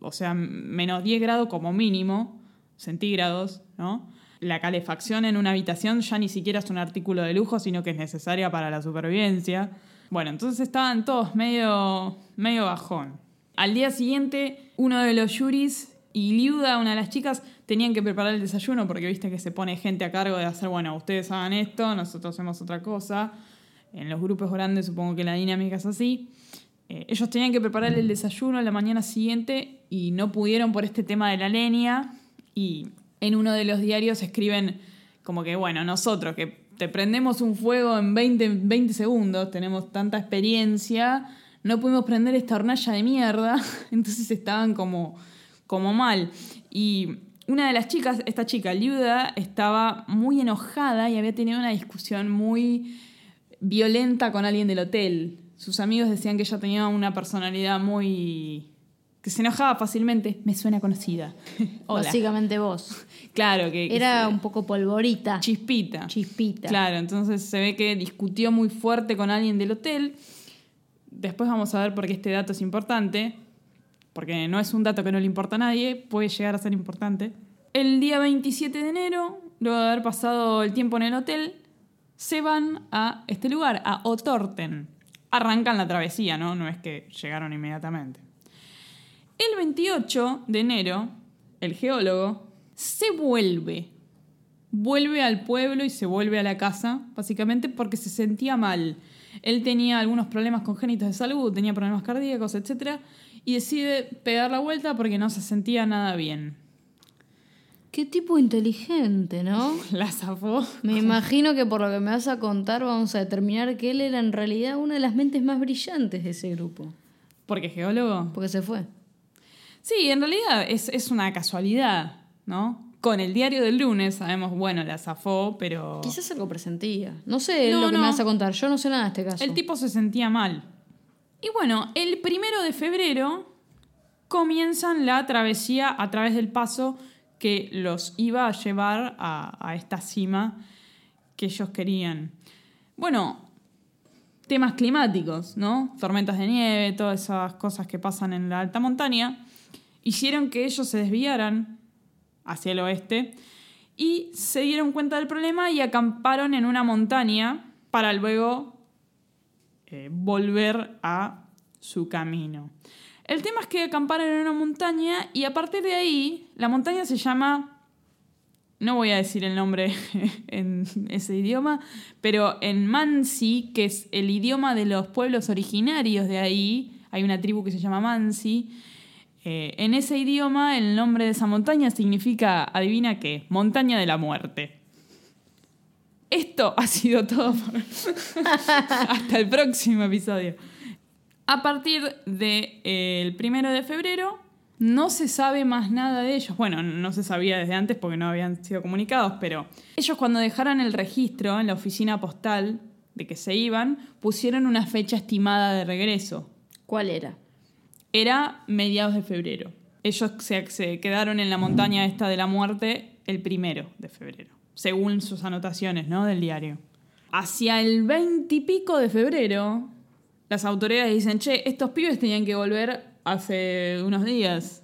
o sea, menos 10 grados como mínimo, centígrados, ¿no? La calefacción en una habitación ya ni siquiera es un artículo de lujo, sino que es necesaria para la supervivencia. Bueno, entonces estaban todos medio, medio bajón. Al día siguiente, uno de los yuris y Liuda, una de las chicas, tenían que preparar el desayuno porque viste que se pone gente a cargo de hacer, bueno, ustedes hagan esto, nosotros hacemos otra cosa. En los grupos grandes supongo que la dinámica es así. eh, ellos tenían que preparar el desayuno a la mañana siguiente y no pudieron por este tema de la leña. Y en uno de los diarios escriben como que, bueno, nosotros que te prendemos un fuego en 20, 20 segundos, tenemos tanta experiencia, no pudimos prender esta hornalla de mierda, entonces estaban como, como mal. Y una de las chicas, esta chica, Liuda, estaba muy enojada y había tenido una discusión muy violenta con alguien del hotel. Sus amigos decían que ella tenía una personalidad muy... que se enojaba fácilmente. Me suena conocida. Hola. Básicamente vos. Claro, que... Era un poco polvorita. Chispita. Chispita. Claro, entonces se ve que discutió muy fuerte con alguien del hotel. Después vamos a ver por qué este dato es importante. Porque no es un dato que no le importa a nadie, puede llegar a ser importante. El día 27 de enero, luego de haber pasado el tiempo en el hotel, se van a este lugar, a Otorten. Arrancan la travesía, ¿no? No es que llegaron inmediatamente. El 28 de enero, el geólogo se vuelve vuelve al pueblo y se vuelve a la casa, básicamente porque se sentía mal. Él tenía algunos problemas congénitos de salud, tenía problemas cardíacos, etc. Y decide pegar la vuelta porque no se sentía nada bien. Qué tipo inteligente, ¿no? La zafó. Me imagino que por lo que me vas a contar vamos a determinar que él era en realidad una de las mentes más brillantes de ese grupo. Porque geólogo. Porque se fue. Sí, en realidad es, es una casualidad, ¿no? Con el diario del lunes sabemos, bueno, la zafó, pero... Quizás algo presentía. No sé No, lo que no. me vas a contar. Yo no sé nada de este caso. El tipo se sentía mal. Y bueno, el primero de febrero comienzan la travesía a través del paso que los iba a llevar a, esta cima que ellos querían. Bueno, temas climáticos, ¿no? Tormentas de nieve, todas esas cosas que pasan en la alta montaña, hicieron que ellos se desviaran hacia el oeste y se dieron cuenta del problema y acamparon en una montaña para luego eh, volver a su camino. El tema es que acamparon en una montaña y a partir de ahí, la montaña se llama, no voy a decir el nombre en ese idioma, pero en Mansi, que es el idioma de los pueblos originarios de ahí, hay una tribu que se llama Mansi, eh, en ese idioma el nombre de esa montaña significa, adivina qué, montaña de la muerte. Esto ha sido todo por... hasta el próximo episodio. A partir del primero de febrero no se sabe más nada de ellos. Bueno, no se sabía desde antes porque no habían sido comunicados, pero ellos cuando dejaron el registro en la oficina postal de que se iban, pusieron una fecha estimada de regreso. ¿Cuál era? Era mediados de febrero. Ellos se, se quedaron en la montaña esta de la muerte el primero de febrero, según sus anotaciones ¿no? del diario. Hacia el veintipico de febrero, las autoridades dicen, che, estos pibes tenían que volver hace unos días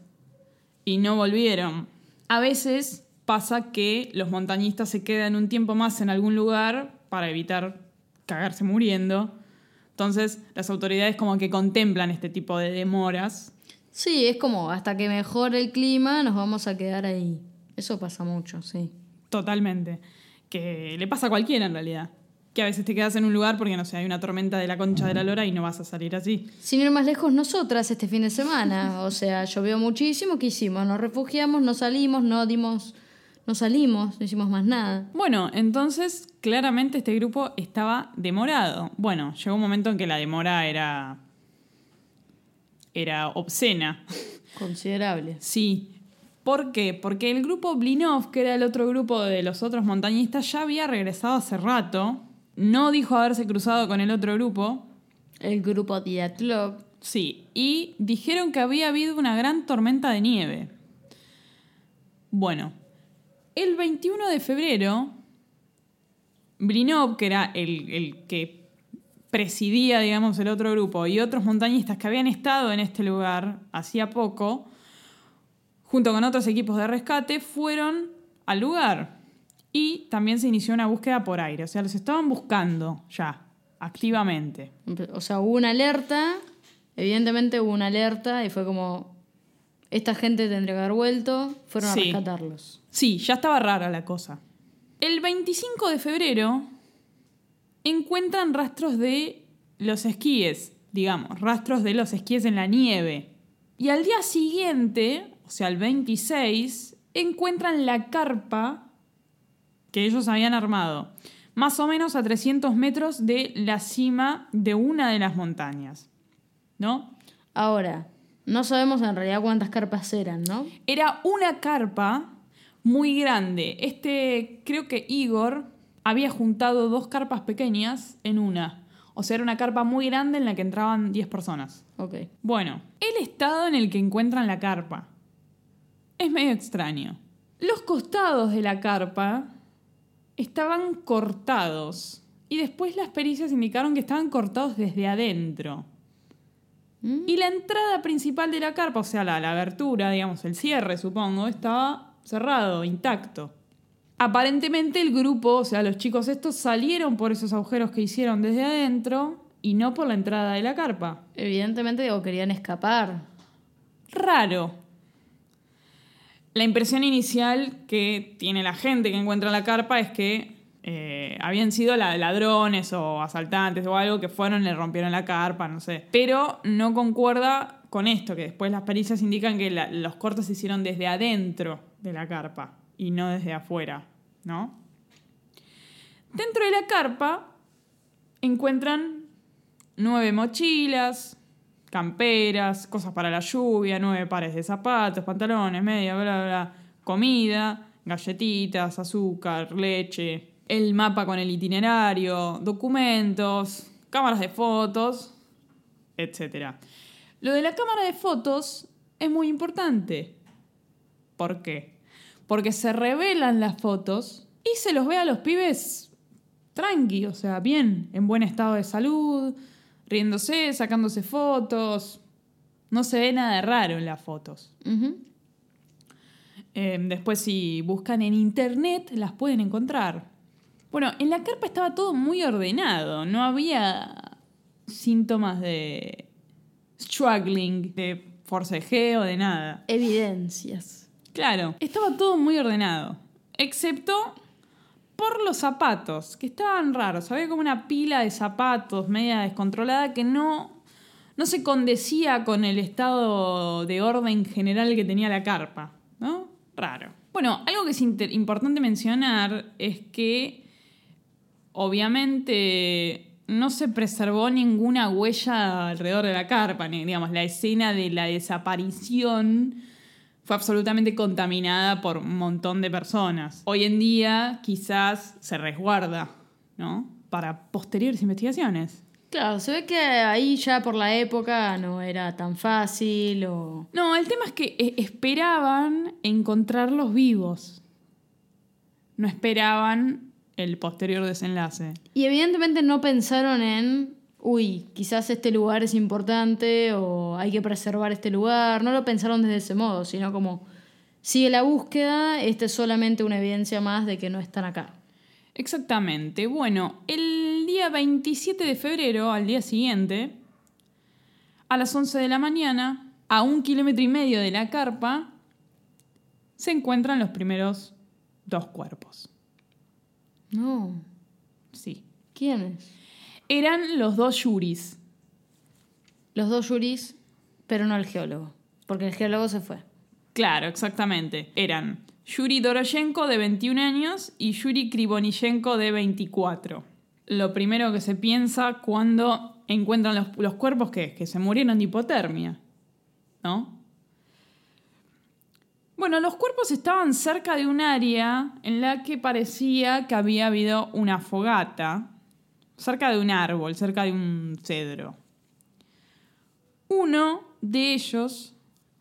y no volvieron. A veces pasa que los montañistas se quedan un tiempo más en algún lugar para evitar cagarse muriendo. Entonces las autoridades como que contemplan este tipo de demoras. Sí, es como hasta que mejore el clima nos vamos a quedar ahí. Eso pasa mucho, sí. Totalmente. Que le pasa a cualquiera en realidad. Que a veces te quedas en un lugar porque, no sé, hay una tormenta de la concha de la lora y no vas a salir así. Sin ir más lejos, nosotras este fin de semana. O sea, llovió muchísimo, ¿qué hicimos? Nos refugiamos, no salimos, no dimos, no salimos, no hicimos más nada. Bueno, entonces claramente este grupo estaba demorado. Bueno, llegó un momento en que la demora era. era obscena. Considerable. Sí. ¿Por qué? Porque el grupo Blinov, que era el otro grupo de los otros montañistas, ya había regresado hace rato. No dijo haberse cruzado con el otro grupo. El grupo Diatlov. Sí. Y dijeron que había habido una gran tormenta de nieve. Bueno. El 21 de febrero, Blinov, que era el, el que presidía, digamos, el otro grupo, y otros montañistas que habían estado en este lugar hacía poco, junto con otros equipos de rescate, fueron al lugar. Y también se inició una búsqueda por aire. O sea, los estaban buscando ya, activamente. O sea, hubo una alerta, evidentemente hubo una alerta y fue como, esta gente tendría que haber vuelto, fueron Sí. a rescatarlos. Sí, ya estaba rara la cosa. El 25 de febrero encuentran rastros de los esquíes digamos, rastros de los esquíes en la nieve. Y al día siguiente, o sea, el 26, encuentran la carpa que ellos habían armado, más o menos a 300 metros de la cima de una de las montañas. ¿No? Ahora, no sabemos en realidad cuántas carpas eran, ¿no? Era una carpa muy grande. Este, creo que Igor había juntado dos carpas pequeñas en una. O sea, era una carpa muy grande en la que entraban 10 personas. Ok. Bueno, el estado en el que encuentran la carpa es medio extraño. Los costados de la carpa estaban cortados y después las pericias indicaron que estaban cortados desde adentro. ¿Mm? Y la entrada principal de la carpa, o sea, la, la abertura, digamos, el cierre, supongo, estaba cerrado, intacto. Aparentemente el grupo, o sea, los chicos estos salieron por esos agujeros que hicieron desde adentro y no por la entrada de la carpa. Evidentemente digo, querían escapar. Raro. La impresión inicial que tiene la gente que encuentra la carpa es que eh, habían sido la- ladrones o asaltantes o algo que fueron y le rompieron la carpa, no sé. Pero no concuerda con esto, que después las pericias indican que los cortes se hicieron desde adentro de la carpa y no desde afuera, ¿no? Dentro de la carpa encuentran nueve mochilas, camperas, cosas para la lluvia, nueve pares de zapatos, pantalones, media, bla, bla, comida, galletitas, azúcar, leche, el mapa con el itinerario, documentos, cámaras de fotos, etc. Lo de la cámara de fotos es muy importante. ¿Por qué? Porque se revelan las fotos y se los ve a los pibes tranqui, o sea, bien, en buen estado de salud, riéndose, sacándose fotos. No se ve nada raro en las fotos. Eh, después, si buscan en internet, las pueden encontrar. Bueno, en la carpa estaba todo muy ordenado. No había síntomas de struggling, de forcejeo, de nada. Evidencias. Claro, estaba todo muy ordenado. Excepto por los zapatos, que estaban raros. Había como una pila de zapatos media descontrolada que no, no se condecía con el estado de orden general que tenía la carpa. ¿No? Raro. Bueno, algo que es importante mencionar es que obviamente no se preservó ninguna huella alrededor de la carpa, ni, digamos, la escena de la desaparición fue absolutamente contaminada por un montón de personas. Hoy en día quizás se resguarda, ¿no? Para posteriores investigaciones. Claro, se ve que ahí ya por la época no era tan fácil o... No, el tema es que eh, esperaban encontrarlos vivos. No esperaban el posterior desenlace. Y evidentemente no pensaron en, uy, quizás este lugar es importante o hay que preservar este lugar. No lo pensaron desde ese modo, sino como, sigue la búsqueda, esta es solamente una evidencia más de que no están acá. Exactamente. Bueno, el día 27 de febrero, al día siguiente, a las 11 de la mañana, a un kilómetro y medio de la carpa, se encuentran los primeros dos cuerpos. No. Sí. ¿Quiénes? Eran los dos yuris. Los dos yuris, pero no el geólogo, porque el geólogo se fue. Claro, exactamente. Eran Yuri Doroshenko de 21 años y Yuri Krivonishenko de 24. Lo primero que se piensa cuando encuentran los, los cuerpos que es que se murieron de hipotermia, ¿no? Bueno, los cuerpos estaban cerca de un área en la que parecía que había habido una fogata, cerca de un árbol, cerca de un cedro. Uno de ellos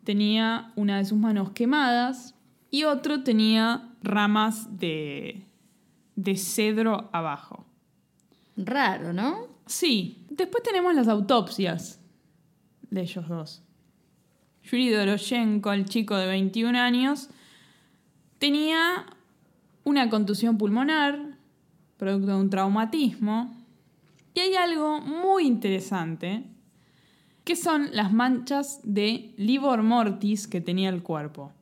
tenía una de sus manos quemadas y otro tenía ramas de, de cedro abajo. Raro, ¿no? Sí, después tenemos las autopsias de ellos dos. Yuri Doroshenko, el chico de 21 años, tenía una contusión pulmonar, producto de un traumatismo. Y hay algo muy interesante, que son las manchas de livor mortis que tenía el cuerpo.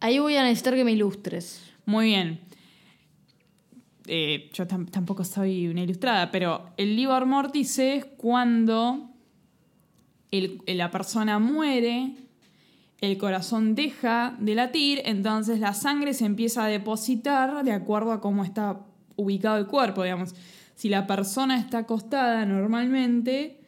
Ahí voy a necesitar que me ilustres. Muy bien. eh, yo tam- tampoco soy una ilustrada, pero el livor mortis es cuando el- la persona muere, el corazón deja de latir, entonces la sangre se empieza a depositar de acuerdo a cómo está ubicado el cuerpo, digamos. Si la persona está acostada normalmente,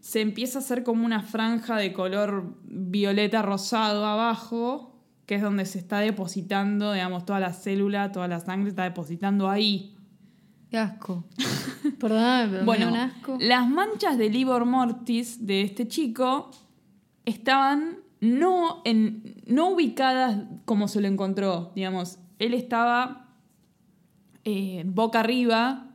se empieza a hacer como una franja de color violeta rosado abajo, que es donde se está depositando, digamos, toda la célula, toda la sangre está depositando ahí. Qué asco. Perdóname, pero Bueno, me da un asco. las manchas de livor mortis de este chico estaban no, en, no ubicadas como se lo encontró, digamos. Él estaba eh, boca arriba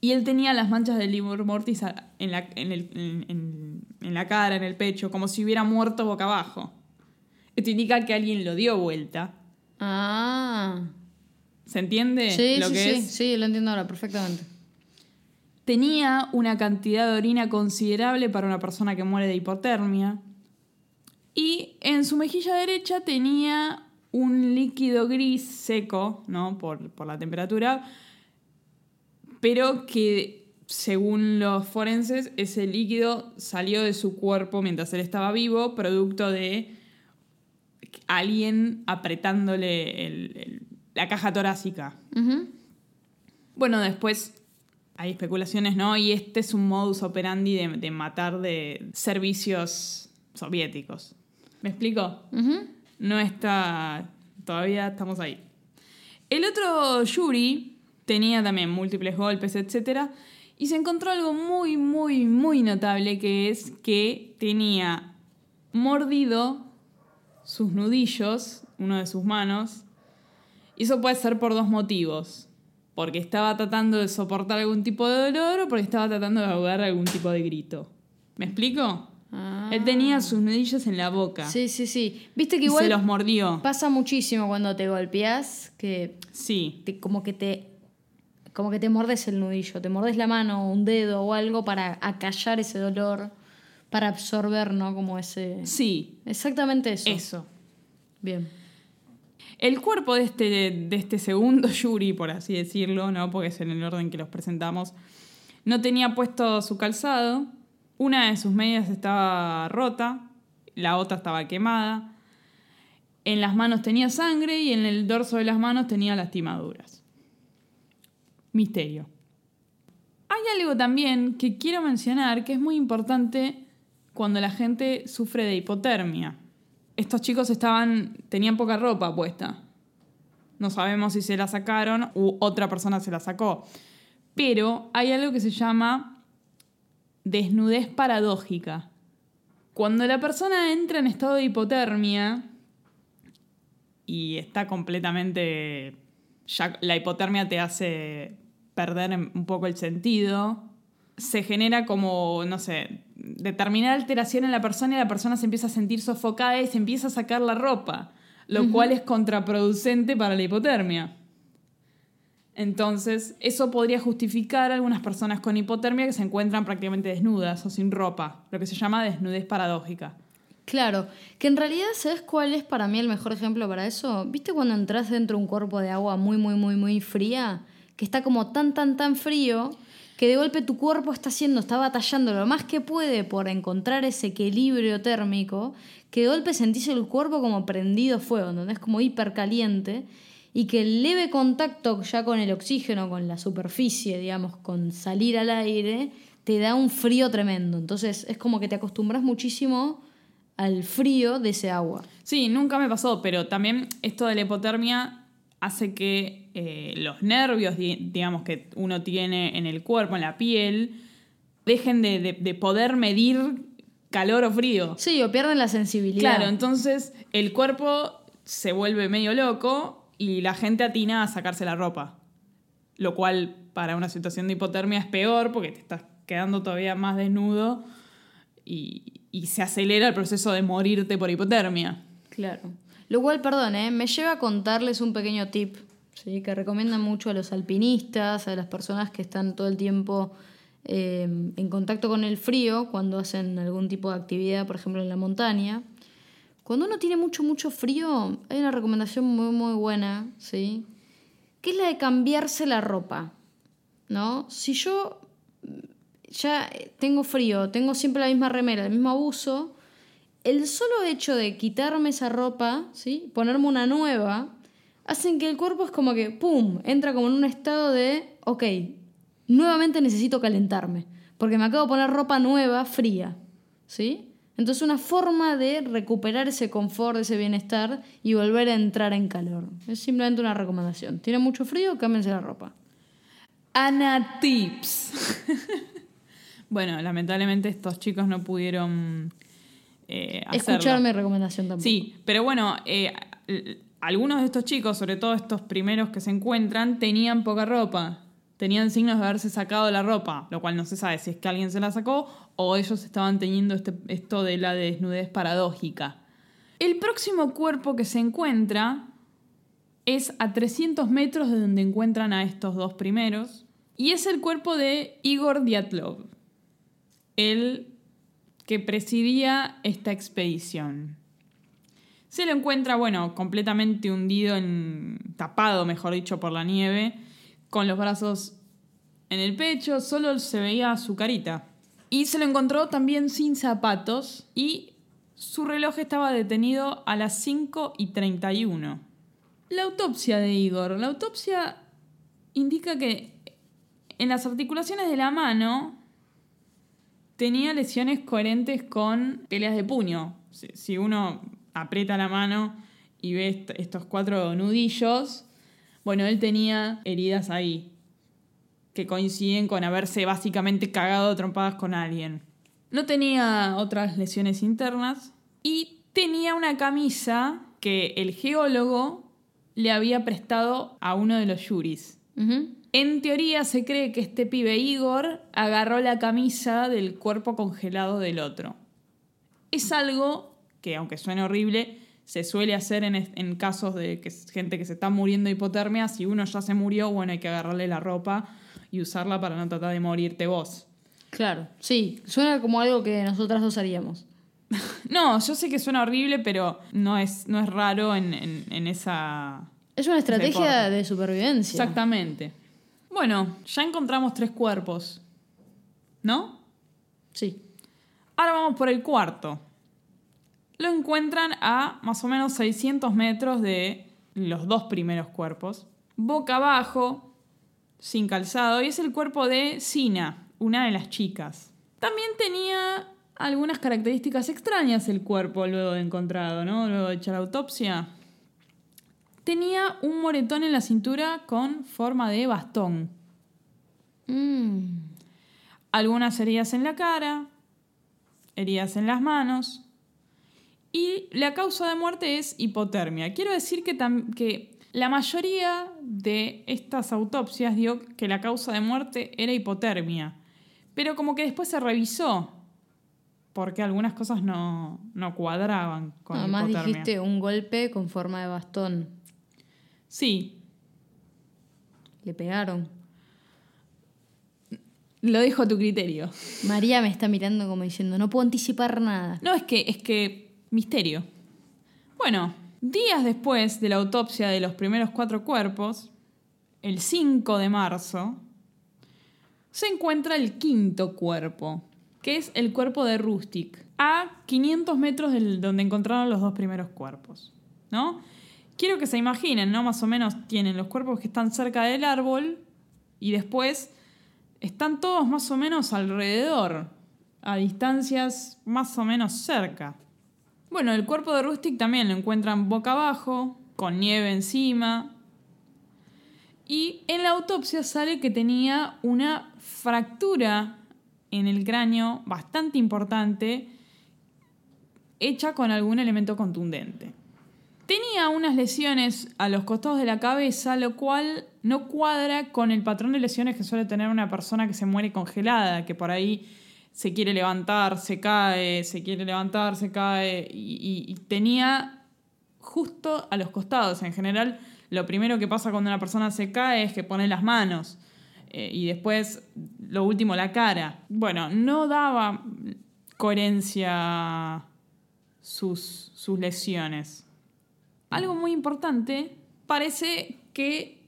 y él tenía las manchas de livor mortis en la, en, el- en- en- en la cara, en el pecho, como si hubiera muerto boca abajo. Esto indica que alguien lo dio vuelta. Ah. ¿Se entiende Sí, lo sí, que sí, es? sí, lo entiendo ahora perfectamente. Tenía una cantidad de orina considerable para una persona que muere de hipotermia. Y en su mejilla derecha tenía un líquido gris seco, ¿no? Por, por la temperatura, pero que según los forenses ese líquido salió de su cuerpo mientras él estaba vivo, producto de alguien apretándole el- el- la caja torácica. Bueno, después hay especulaciones, ¿no? Y este es un modus operandi de, de matar de servicios soviéticos. ¿Me explico? No está. Todavía estamos ahí. El otro Yuri tenía también múltiples golpes, etc. Y se encontró algo muy, muy, muy notable que es que tenía mordido sus nudillos, uno de sus manos. Y eso puede ser por dos motivos. Porque estaba tratando de soportar algún tipo de dolor o porque estaba tratando de ahogar algún tipo de grito. ¿Me explico? Ah. Él tenía sus nudillos en la boca. Sí, sí, sí. Viste que y igual se los mordió. pasa muchísimo cuando te golpeas que Sí. te- como que te como que te mordes el nudillo, te mordes la mano o un dedo o algo para acallar ese dolor, para absorber, ¿no? Como ese Sí, Exactamente eso. eso. Bien. El cuerpo de este, de este segundo Yuri, por así decirlo, ¿no? porque es en el orden que los presentamos, no tenía puesto su calzado, una de sus medias estaba rota, la otra estaba quemada, en las manos tenía sangre y en el dorso de las manos tenía lastimaduras. Misterio. Hay algo también que quiero mencionar que es muy importante cuando la gente sufre de hipotermia. Estos chicos estaban tenían poca ropa puesta. No sabemos si se la sacaron u otra persona se la sacó. Pero hay algo que se llama desnudez paradójica. Cuando la persona entra en estado de hipotermia y está completamente ya la hipotermia te hace perder un poco el sentido, se genera como, no sé, determinada alteración en la persona y la persona se empieza a sentir sofocada y se empieza a sacar la ropa, lo cual es contraproducente para la hipotermia. Entonces, eso podría justificar a algunas personas con hipotermia que se encuentran prácticamente desnudas o sin ropa, lo que se llama desnudez paradójica. Claro, que en realidad, ¿sabes cuál es para mí el mejor ejemplo para eso? ¿Viste cuando entras dentro de un cuerpo de agua muy, muy, muy, muy fría? Que está como tan, tan, tan frío que de golpe tu cuerpo está haciendo, está batallando lo más que puede por encontrar ese equilibrio térmico, que de golpe sentís el cuerpo como prendido fuego, ¿entendés? Como hipercaliente, y que el leve contacto ya con el oxígeno, con la superficie, digamos, con salir al aire, te da un frío tremendo. Entonces es como que te acostumbras muchísimo al frío de ese agua. Sí, nunca me pasó, pero también esto de la hipotermia hace que eh, los nervios, di- digamos, que uno tiene en el cuerpo, en la piel, dejen de, de- de poder medir calor o frío. Sí, o pierden la sensibilidad. Claro, entonces el cuerpo se vuelve medio loco y la gente atina a sacarse la ropa. Lo cual para una situación de hipotermia es peor porque te estás quedando todavía más desnudo y, y se acelera el proceso de morirte por hipotermia. Claro. Lo cual, perdón, ¿eh? me lleva a contarles un pequeño tip ¿sí? que recomiendan mucho a los alpinistas, a las personas que están todo el tiempo eh, en contacto con el frío cuando hacen algún tipo de actividad, por ejemplo en la montaña. Cuando uno tiene mucho, mucho frío, hay una recomendación muy, muy buena, ¿sí? que es la de cambiarse la ropa. ¿No? Si yo ya tengo frío, tengo siempre la misma remera, el mismo abuso, el solo hecho de quitarme esa ropa, ¿sí? ponerme una nueva, hacen que el cuerpo es como que, ¡pum!, entra como en un estado de, ok, nuevamente necesito calentarme, porque me acabo de poner ropa nueva, fría, ¿sí? Entonces una forma de recuperar ese confort, ese bienestar y volver a entrar en calor. Es simplemente una recomendación. ¿Tiene mucho frío? Cámbiense la ropa. Ana Tips. bueno, lamentablemente estos chicos no pudieron eh, hacerlo. Escuchar mi recomendación tampoco. Sí, pero bueno, eh, algunos de estos chicos, sobre todo estos primeros que se encuentran, tenían poca ropa tenían signos de haberse sacado la ropa, lo cual no se sabe si es que alguien se la sacó o ellos estaban teniendo este, esto de la desnudez paradójica. El próximo cuerpo que se encuentra es a 300 metros de donde encuentran a estos dos primeros y es el cuerpo de Igor Dyatlov, el que presidía esta expedición. Se lo encuentra, bueno, completamente hundido en. tapado, mejor dicho, por la nieve con los brazos en el pecho, solo se veía su carita. Y se lo encontró también sin zapatos y su reloj estaba detenido a las 5 y 31. La autopsia de Igor. La autopsia indica que en las articulaciones de la mano tenía lesiones coherentes con peleas de puño. Si uno aprieta la mano y ve estos cuatro nudillos, bueno, él tenía heridas ahí, que coinciden con haberse básicamente cagado trompadas con alguien. No tenía otras lesiones internas y tenía una camisa que el geólogo le había prestado a uno de los yuris. En teoría se cree que este pibe Igor agarró la camisa del cuerpo congelado del otro. Es algo que, aunque suene horrible, se suele hacer en, casos de que gente que se está muriendo de hipotermia, si uno ya se murió, bueno, hay que agarrarle la ropa y usarla para no tratar de morirte vos. Claro, sí, suena como algo que nosotras dos haríamos. no, yo sé que suena horrible, pero no es, no es raro en, esa... Es una estrategia de supervivencia. Exactamente. Bueno, ya encontramos tres cuerpos, ¿no? Sí. Ahora vamos por el cuarto lo encuentran a más o menos 600 metros de los dos primeros cuerpos, boca abajo, sin calzado, y es el cuerpo de Sina, una de las chicas. También tenía algunas características extrañas el cuerpo luego de encontrado, ¿no? Luego de echar autopsia. Tenía un moretón en la cintura con forma de bastón. Mm. Algunas heridas en la cara, heridas en las manos, y la causa de muerte es hipotermia. Quiero decir que, que la mayoría de estas autopsias dio que la causa de muerte era hipotermia. Pero como que después se revisó. Porque algunas cosas no, no cuadraban con Además dijiste un golpe con forma de bastón. Sí. Le pegaron. Lo dejo a tu criterio. María me está mirando como diciendo, no puedo anticipar nada. No, es que, es que misterio. Bueno, días después de la autopsia de los primeros cuatro cuerpos, el 5 de marzo, se encuentra el quinto cuerpo, que es el cuerpo de Rustic, a 500 metros de donde encontraron los dos primeros cuerpos. ¿no? Quiero que se imaginen, ¿no? Más o menos tienen los cuerpos que están cerca del árbol y después están todos más o menos alrededor, a distancias más o menos cerca. Bueno, el cuerpo de Rustic también lo encuentran boca abajo, con nieve encima. Y en la autopsia sale que tenía una fractura en el cráneo bastante importante, hecha con algún elemento contundente. Tenía unas lesiones a los costados de la cabeza, lo cual no cuadra con el patrón de lesiones que suele tener una persona que se muere congelada, que por ahí se quiere levantar, se cae, se quiere levantar, se cae, y, tenía justo a los costados. En general, lo primero que pasa cuando una persona se cae es que pone las manos eh, y después, lo último, la cara. Bueno, no daba coherencia sus, sus lesiones. Algo muy importante, parece que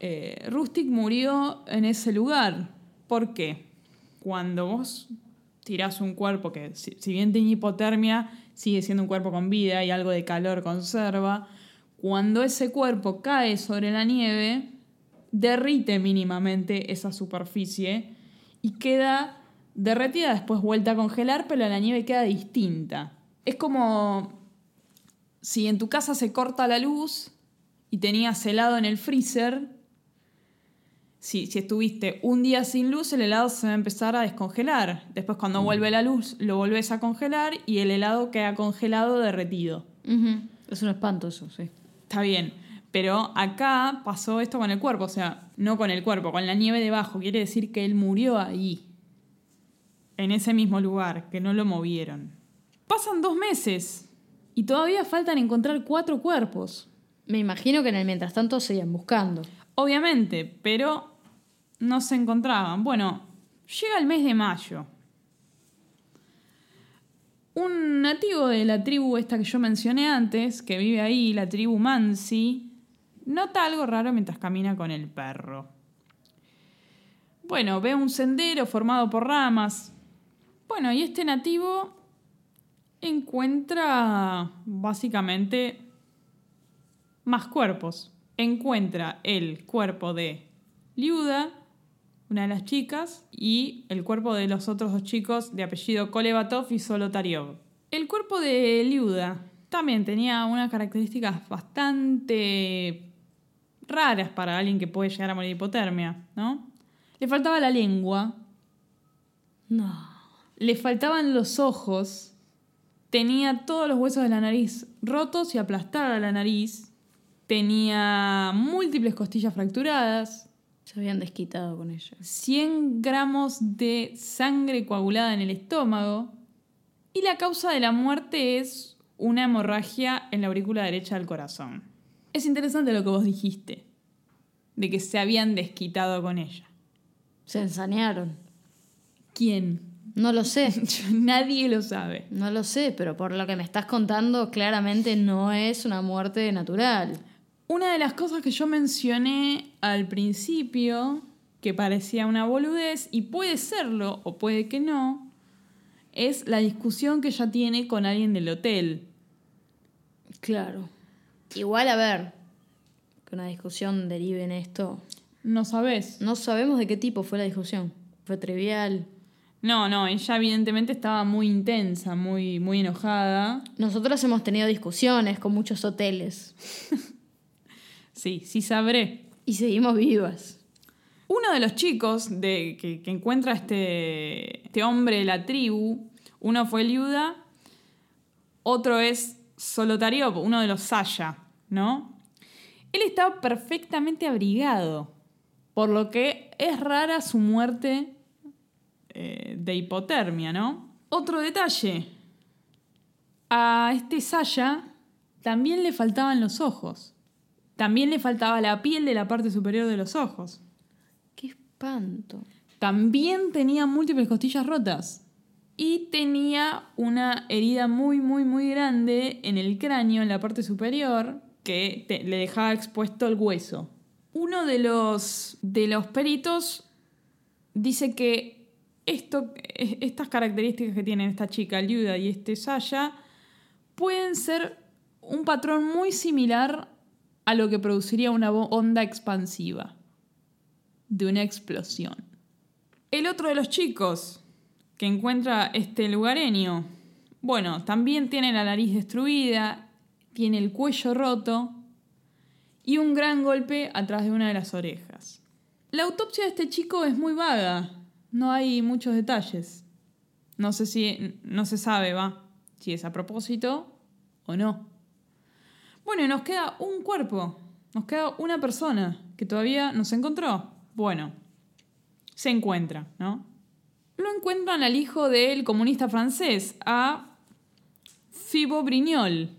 eh, Rustic murió en ese lugar. ¿Por qué? Cuando vos tirás un cuerpo que, si, si bien tiene hipotermia, sigue siendo un cuerpo con vida y algo de calor conserva, cuando ese cuerpo cae sobre la nieve, derrite mínimamente esa superficie y queda derretida, después vuelta a congelar, pero la nieve queda distinta. Es como si en tu casa se corta la luz y tenías helado en el freezer, si, si estuviste un día sin luz, el helado se va a empezar a descongelar. Después cuando vuelve la luz, lo volvés a congelar y el helado queda congelado, derretido. Es un espanto eso, sí. Está bien. Pero acá pasó esto con el cuerpo, o sea, no con el cuerpo, con la nieve debajo. Quiere decir que él murió ahí, en ese mismo lugar, que no lo movieron. Pasan dos meses y todavía faltan encontrar cuatro cuerpos. Me imagino que en el mientras tanto seguían buscando. Obviamente, pero no se encontraban. Bueno, llega el mes de mayo. Un nativo de la tribu esta que yo mencioné antes, que vive ahí, la tribu Mansi, nota algo raro mientras camina con el perro. Bueno, ve un sendero formado por ramas. Bueno, y este nativo encuentra básicamente más cuerpos. Encuentra el cuerpo de Liuda, una de las chicas, y el cuerpo de los otros dos chicos de apellido Kolevatov y Solotariov. El cuerpo de Liuda también tenía unas características bastante raras para alguien que puede llegar a morir de hipotermia, ¿no? Le faltaba la lengua, No. le faltaban los ojos, tenía todos los huesos de la nariz rotos y aplastada la nariz, tenía múltiples costillas fracturadas, Se habían desquitado con ella. 100 gramos de sangre coagulada en el estómago y la causa de la muerte es una hemorragia en la aurícula derecha del corazón. Es interesante lo que vos dijiste, de que se habían desquitado con ella. Se ensañaron. ¿Quién? No lo sé. Nadie lo sabe. No lo sé, pero por lo que me estás contando, claramente no es una muerte natural. Una de las cosas que yo mencioné al principio, que parecía una boludez, y puede serlo o puede que no, es la discusión que ella tiene con alguien del hotel. Claro. Igual, a ver, que una discusión derive en esto. No sabes. No sabemos de qué tipo fue la discusión. Fue trivial. No, no, ella evidentemente estaba muy intensa, muy, muy enojada. Nosotros hemos tenido discusiones con muchos hoteles Sí, sí sabré. y seguimos vivas. Uno de los chicos de, que, que encuentra este, este hombre de la tribu, uno fue Liuda, otro es Solotariop, uno de los Saya, ¿no? Él estaba perfectamente abrigado, por lo que es rara su muerte eh, de hipotermia, ¿no? Otro detalle, a este Saya también le faltaban los ojos, también le faltaba la piel de la parte superior de los ojos. ¡Qué espanto! También tenía múltiples costillas rotas. Y tenía una herida muy, muy, muy grande en el cráneo, en la parte superior, que te- le dejaba expuesto el hueso. Uno de los, de los peritos dice que esto, e- estas características que tienen esta chica, Liuda y este Saya, pueden ser un patrón muy similar a lo que produciría una onda expansiva de una explosión. El otro de los chicos que encuentra este lugareño, bueno, también tiene la nariz destruida, tiene el cuello roto y un gran golpe atrás de una de las orejas. La autopsia de este chico es muy vaga, no hay muchos detalles. No sé si, no se sabe, va, si es a propósito o no. Bueno, y nos queda un cuerpo, nos queda una persona que todavía no se encontró. Bueno, se encuentra, ¿no? Lo encuentran al hijo del comunista francés, a Thibaut Brignol,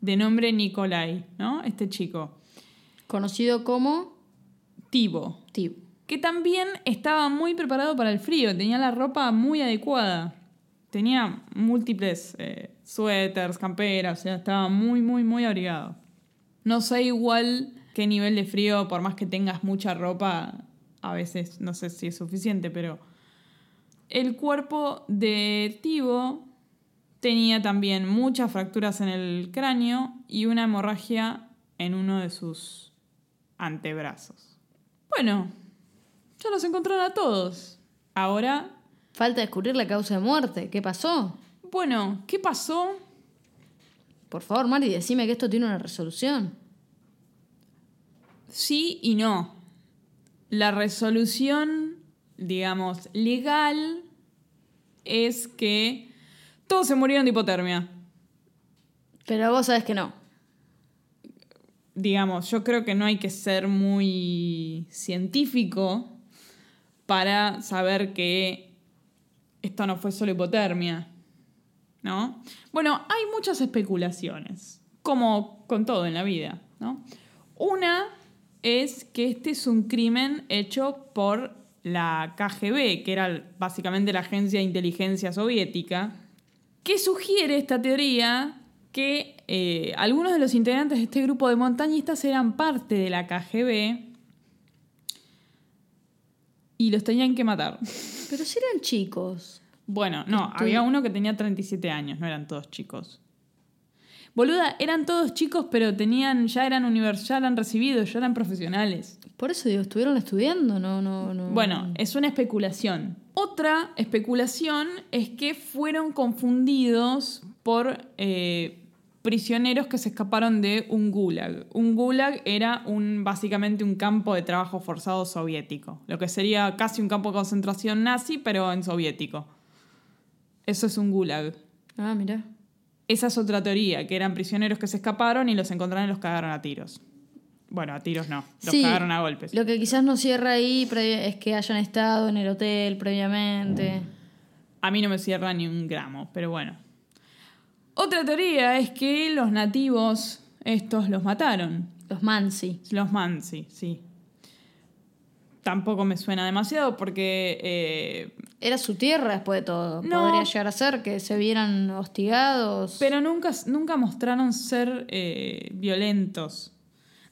de nombre Nicolai, ¿no? Este chico. Conocido como Thibaut, Tib. que también estaba muy preparado para el frío, tenía la ropa muy adecuada. Tenía múltiples eh, suéteres, camperas, o sea, estaba muy, muy, muy abrigado. No sé igual qué nivel de frío, por más que tengas mucha ropa, a veces no sé si es suficiente, pero el cuerpo de Tibo tenía también muchas fracturas en el cráneo y una hemorragia en uno de sus antebrazos. Bueno, ya los encontraron a todos. Ahora, Falta descubrir la causa de muerte. ¿Qué pasó? Bueno, ¿qué pasó? Por favor, Mari, decime que esto tiene una resolución. Sí y no. La resolución, digamos, legal es que todos se murieron de hipotermia. Pero vos sabés que no. Digamos, yo creo que no hay que ser muy científico para saber que esto no fue solo hipotermia. ¿No? Bueno, hay muchas especulaciones, como con todo en la vida, ¿no? Una es que este es un crimen hecho por la KGB, que era básicamente la agencia de inteligencia soviética, que sugiere esta teoría que eh, algunos de los integrantes de este grupo de montañistas eran parte de la KGB y los tenían que matar. Pero si eran chicos. Bueno, no, Estoy- había uno que tenía 37 años, no eran todos chicos. Boluda, eran todos chicos, pero tenían, ya eran univers, ya eran recibidos, ya eran profesionales. Por eso digo, estuvieron estudiando, no, no, no. Bueno, es una especulación. Otra especulación es que fueron confundidos por eh, prisioneros que se escaparon de un gulag. Un gulag era un, básicamente un campo de trabajo forzado soviético, lo que sería casi un campo de concentración nazi, pero en soviético. Eso es un gulag. Ah, mira. Esa es otra teoría, que eran prisioneros que se escaparon y los encontraron y los cagaron a tiros. Bueno, a tiros no, los Sí, cagaron a golpes. Lo que quizás no cierra ahí es que hayan estado en el hotel previamente. A mí no me cierra ni un gramo, pero bueno. Otra teoría es que los nativos estos los mataron. Los Mansi. Los Mansi, sí. Tampoco me suena demasiado porque... eh, Era su tierra después de todo. No. Podría llegar a ser que se vieran hostigados. pero nunca, nunca mostraron ser eh, violentos.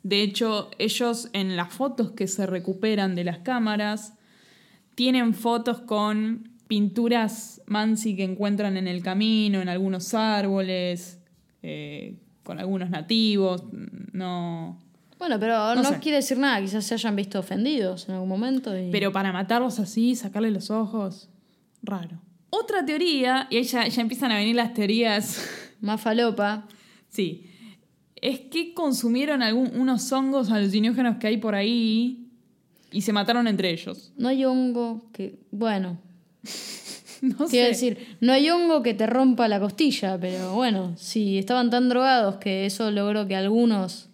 De hecho, ellos en las fotos que se recuperan de las cámaras tienen fotos con pinturas Mansi que encuentran en el camino, en algunos árboles, eh, con algunos nativos. No. Bueno, pero No no, sé. quiere decir nada. Quizás se hayan visto ofendidos en algún momento. y- Pero para matarlos así, sacarle los ojos, raro. Otra teoría, y ahí ya, ya empiezan a venir las teorías, Más falopa. sí, es que consumieron algún, unos hongos alucinógenos que hay por ahí y se mataron entre ellos. No hay hongo que. Bueno, No quiero sé. decir, no hay hongo que te rompa la costilla, pero bueno, si estaban tan drogados que eso logró que algunos.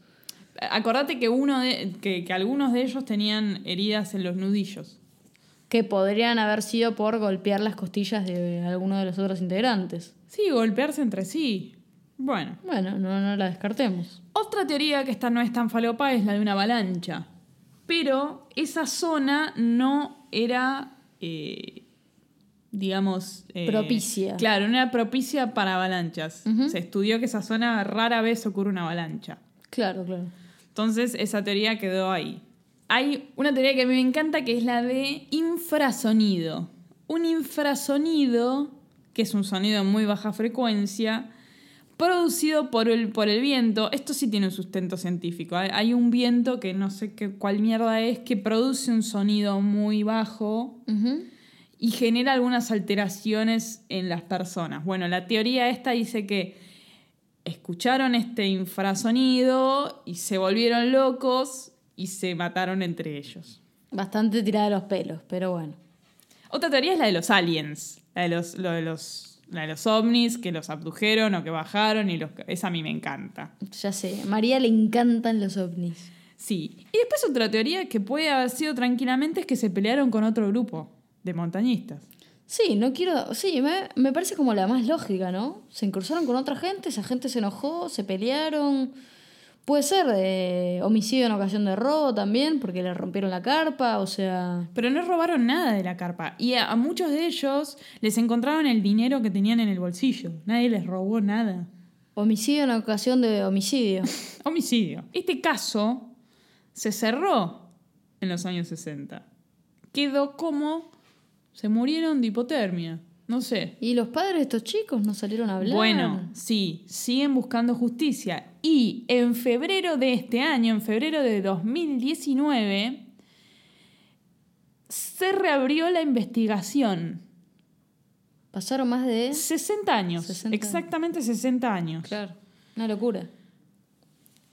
Acordate que, uno de, que, que algunos de ellos tenían heridas en los nudillos. que podrían haber sido por golpear las costillas de alguno de los otros integrantes. Sí, golpearse entre sí. Bueno. Bueno, no, no la descartemos. Otra teoría que esta no es tan falopa es la de una avalancha. Pero esa zona no era, eh, digamos... eh, Propicia. Claro, no era propicia para avalanchas. Se estudió que esa zona rara vez ocurre una avalancha. Claro, claro. Entonces esa teoría quedó ahí. Hay una teoría que a mí me encanta que es la de infrasonido. Un infrasonido, que es un sonido de muy baja frecuencia, producido por el, por el viento. Esto sí tiene un sustento científico. Hay, hay un viento que no sé qué, cuál mierda es, que produce un sonido muy bajo y genera algunas alteraciones en las personas. Bueno, la teoría esta dice que escucharon este infrasonido y se volvieron locos y se mataron entre ellos. Bastante tirada de los pelos, pero bueno. Otra teoría es la de los aliens, la de los, lo de los, la de los ovnis que los abdujeron o que bajaron y los, esa a mí me encanta. Ya sé, a María le encantan los ovnis. Sí. Y después otra teoría que puede haber sido tranquilamente es que se pelearon con otro grupo de montañistas. Sí, no quiero. Sí, me, me parece como la más lógica, ¿no? Se incursaron con otra gente, esa gente se enojó, se pelearon. Puede ser eh, homicidio en ocasión de robo también, porque le rompieron la carpa, o sea. Pero no robaron nada de la carpa. Y a, a muchos de ellos les encontraron el dinero que tenían en el bolsillo. Nadie les robó nada. Homicidio en ocasión de homicidio. Homicidio. Este caso se cerró en los años 60. Quedó como se murieron de hipotermia. No sé. ¿Y los padres de estos chicos no salieron a hablar? Bueno, sí, siguen buscando justicia. Y en febrero de este año, en febrero de 2019, se reabrió la investigación. Pasaron más de... 60 años. 60 años. exactamente 60 años. Claro, una locura.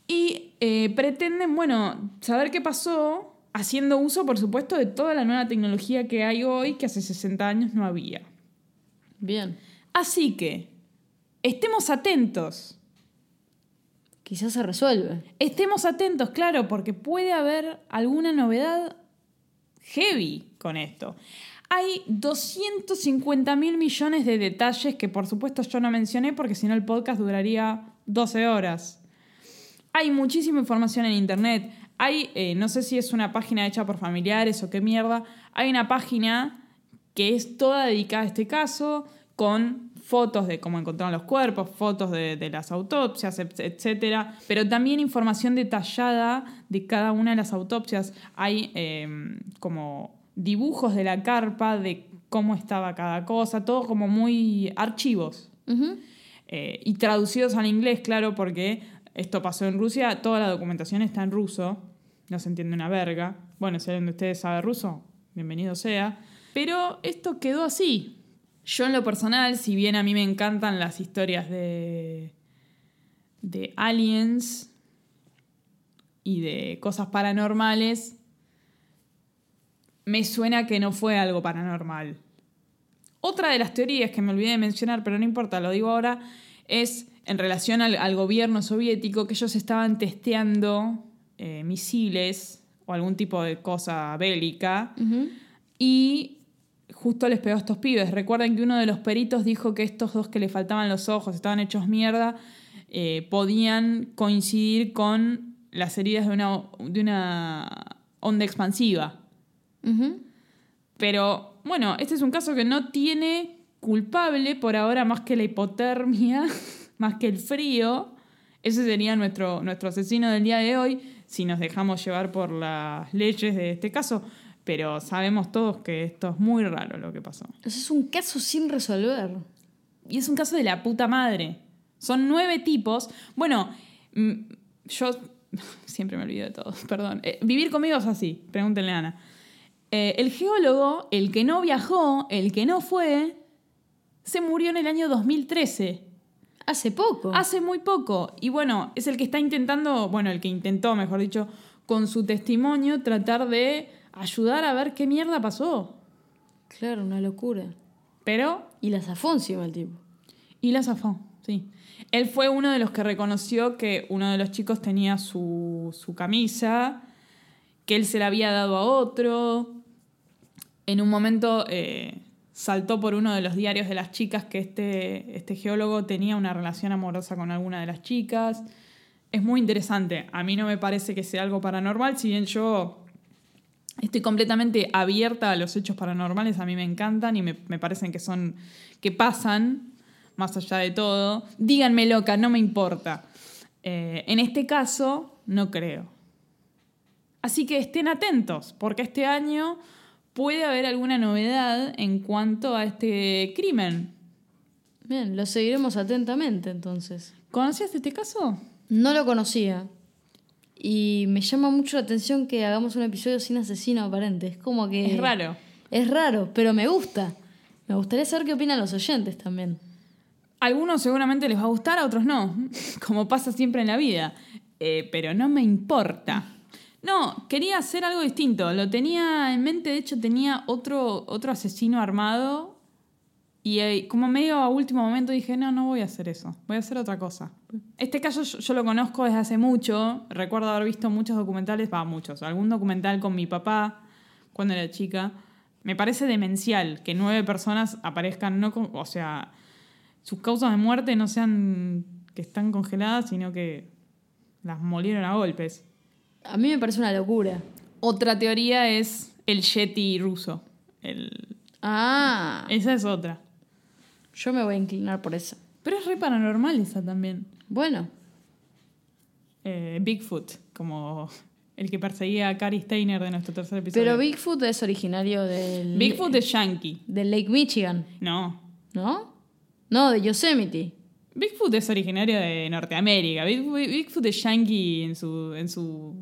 Y eh, pretenden, bueno, saber qué pasó haciendo uso, por supuesto, de toda la nueva tecnología que hay hoy que hace 60 años no había. Bien. Así que, estemos atentos. Quizás se resuelve. Estemos atentos, claro, porque puede haber alguna novedad heavy con esto. Hay 250 mil millones de detalles que por supuesto yo no mencioné porque si no el podcast duraría 12 horas. Hay muchísima información en internet. Hay, eh, no sé si es una página hecha por familiares o qué mierda, hay una página que es toda dedicada a este caso, con fotos de cómo encontraron los cuerpos, fotos de, de las autopsias, et- etcétera, pero también información detallada de cada una de las autopsias. Hay eh, como dibujos de la carpa, de cómo estaba cada cosa, todo como muy archivos. Eh, y traducidos al inglés, claro, porque esto pasó en Rusia, toda la documentación está en ruso, no se entiende una verga. Bueno, si alguien de ustedes sabe ruso, bienvenido sea. Pero esto quedó así. Yo en lo personal, si bien a mí me encantan las historias de, de aliens y de cosas paranormales, me suena que no fue algo paranormal. Otra de las teorías que me olvidé de mencionar, pero no importa, lo digo ahora, es en relación al, al gobierno soviético que ellos estaban testeando eh, misiles o algún tipo de cosa bélica y justo les pegó a estos pibes. Recuerden que uno de los peritos dijo que estos dos que le faltaban los ojos, estaban hechos mierda, eh, podían coincidir con las heridas de una, de una onda expansiva. Pero bueno, este es un caso que no tiene culpable por ahora más que la hipotermia, más que el frío. Ese sería nuestro, nuestro asesino del día de hoy, si nos dejamos llevar por las leyes de este caso. Pero sabemos todos que esto es muy raro lo que pasó. Eso es un caso sin resolver. Y es un caso de la puta madre. Son nueve tipos. Bueno, mm, yo siempre me olvido de todo, perdón. Eh, vivir conmigo es así, pregúntenle a Ana. Eh, el geólogo, el que no viajó, el que no fue, se murió en el año 2013. Hace poco. Hace muy poco. Y bueno, es el que está intentando, bueno, el que intentó, mejor dicho, con su testimonio, tratar de ayudar a ver qué mierda pasó. Claro, una locura. Pero Y la zafó encima el tipo. Y la zafó, sí. Él fue uno de los que reconoció que uno de los chicos tenía su, su camisa, que él se la había dado a otro. En un momento eh, saltó por uno de los diarios de las chicas que este, este geólogo tenía una relación amorosa con alguna de las chicas. Es muy interesante. A mí no me parece que sea algo paranormal, si bien yo Estoy completamente abierta a los hechos paranormales, a mí me encantan y me, me parecen que son. que pasan, más allá de todo. Díganme loca, no me importa. Eh, en este caso, no creo. Así que estén atentos, porque este año puede haber alguna novedad en cuanto a este crimen. Bien, lo seguiremos atentamente entonces. ¿Conocías este caso? No lo conocía. Y me llama mucho la atención que hagamos un episodio sin asesino aparente. Es como que. Es raro. Es raro, pero me gusta. Me gustaría saber qué opinan los oyentes también. A algunos seguramente les va a gustar, a otros no, como pasa siempre en la vida. Eh, pero no me importa. No, quería hacer algo distinto. Lo tenía en mente, de hecho tenía otro, otro asesino armado. Y eh, como medio a último momento dije, no, no voy a hacer eso, voy a hacer otra cosa. Este caso yo, lo conozco desde hace mucho. Recuerdo haber visto muchos documentales, va, muchos, algún documental con mi papá cuando era chica. Me parece demencial que nueve personas aparezcan, no con- o sea, sus causas de muerte no sean que están congeladas, sino que las molieron a golpes. A mí me parece una locura. Otra teoría es el Yeti ruso. El- Ah, Esa es otra. yo me voy a inclinar por esa. Pero es re paranormal esa también. Bueno, Eh, Bigfoot, como El que perseguía a Cary Steiner de nuestro tercer episodio. Pero Bigfoot es originario del. Bigfoot es yankee. Del Lake Michigan, No. ¿no? No, de Yosemite. Bigfoot es originario de Norteamérica. Bigfoot, Bigfoot es yankee en su, en su,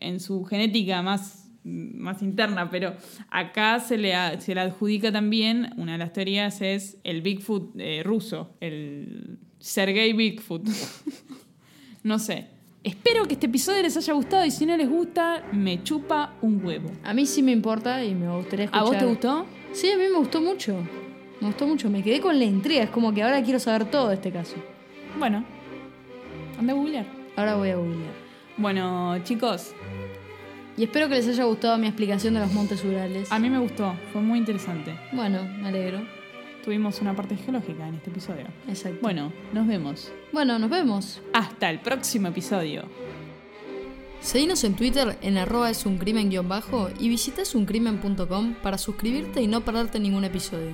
en su genética más, más interna, pero acá se le, a- se le adjudica también, una de las teorías es el Bigfoot eh, ruso, el Sergei Bigfoot. no sé. Espero que este episodio les haya gustado y si no les gusta, me chupa un huevo. A mí sí me importa y me gustaría escuchar. ¿A vos te gustó? Sí, a mí me gustó mucho. Me gustó mucho. Me quedé con la intriga. Es como que ahora quiero saber todo de este caso. Bueno, anda a googlear. Ahora voy a googlear. Bueno, chicos, Y espero que les haya gustado mi explicación de los montes Urales. a mí me gustó, fue muy interesante. Bueno, me alegro. Tuvimos una parte geológica en este episodio. Exacto. Bueno, nos vemos. Bueno, nos vemos. Hasta el próximo episodio. Seguinos en Twitter en arroba es un crimen bajo y visita esuncrimen.com para suscribirte y no perderte ningún episodio.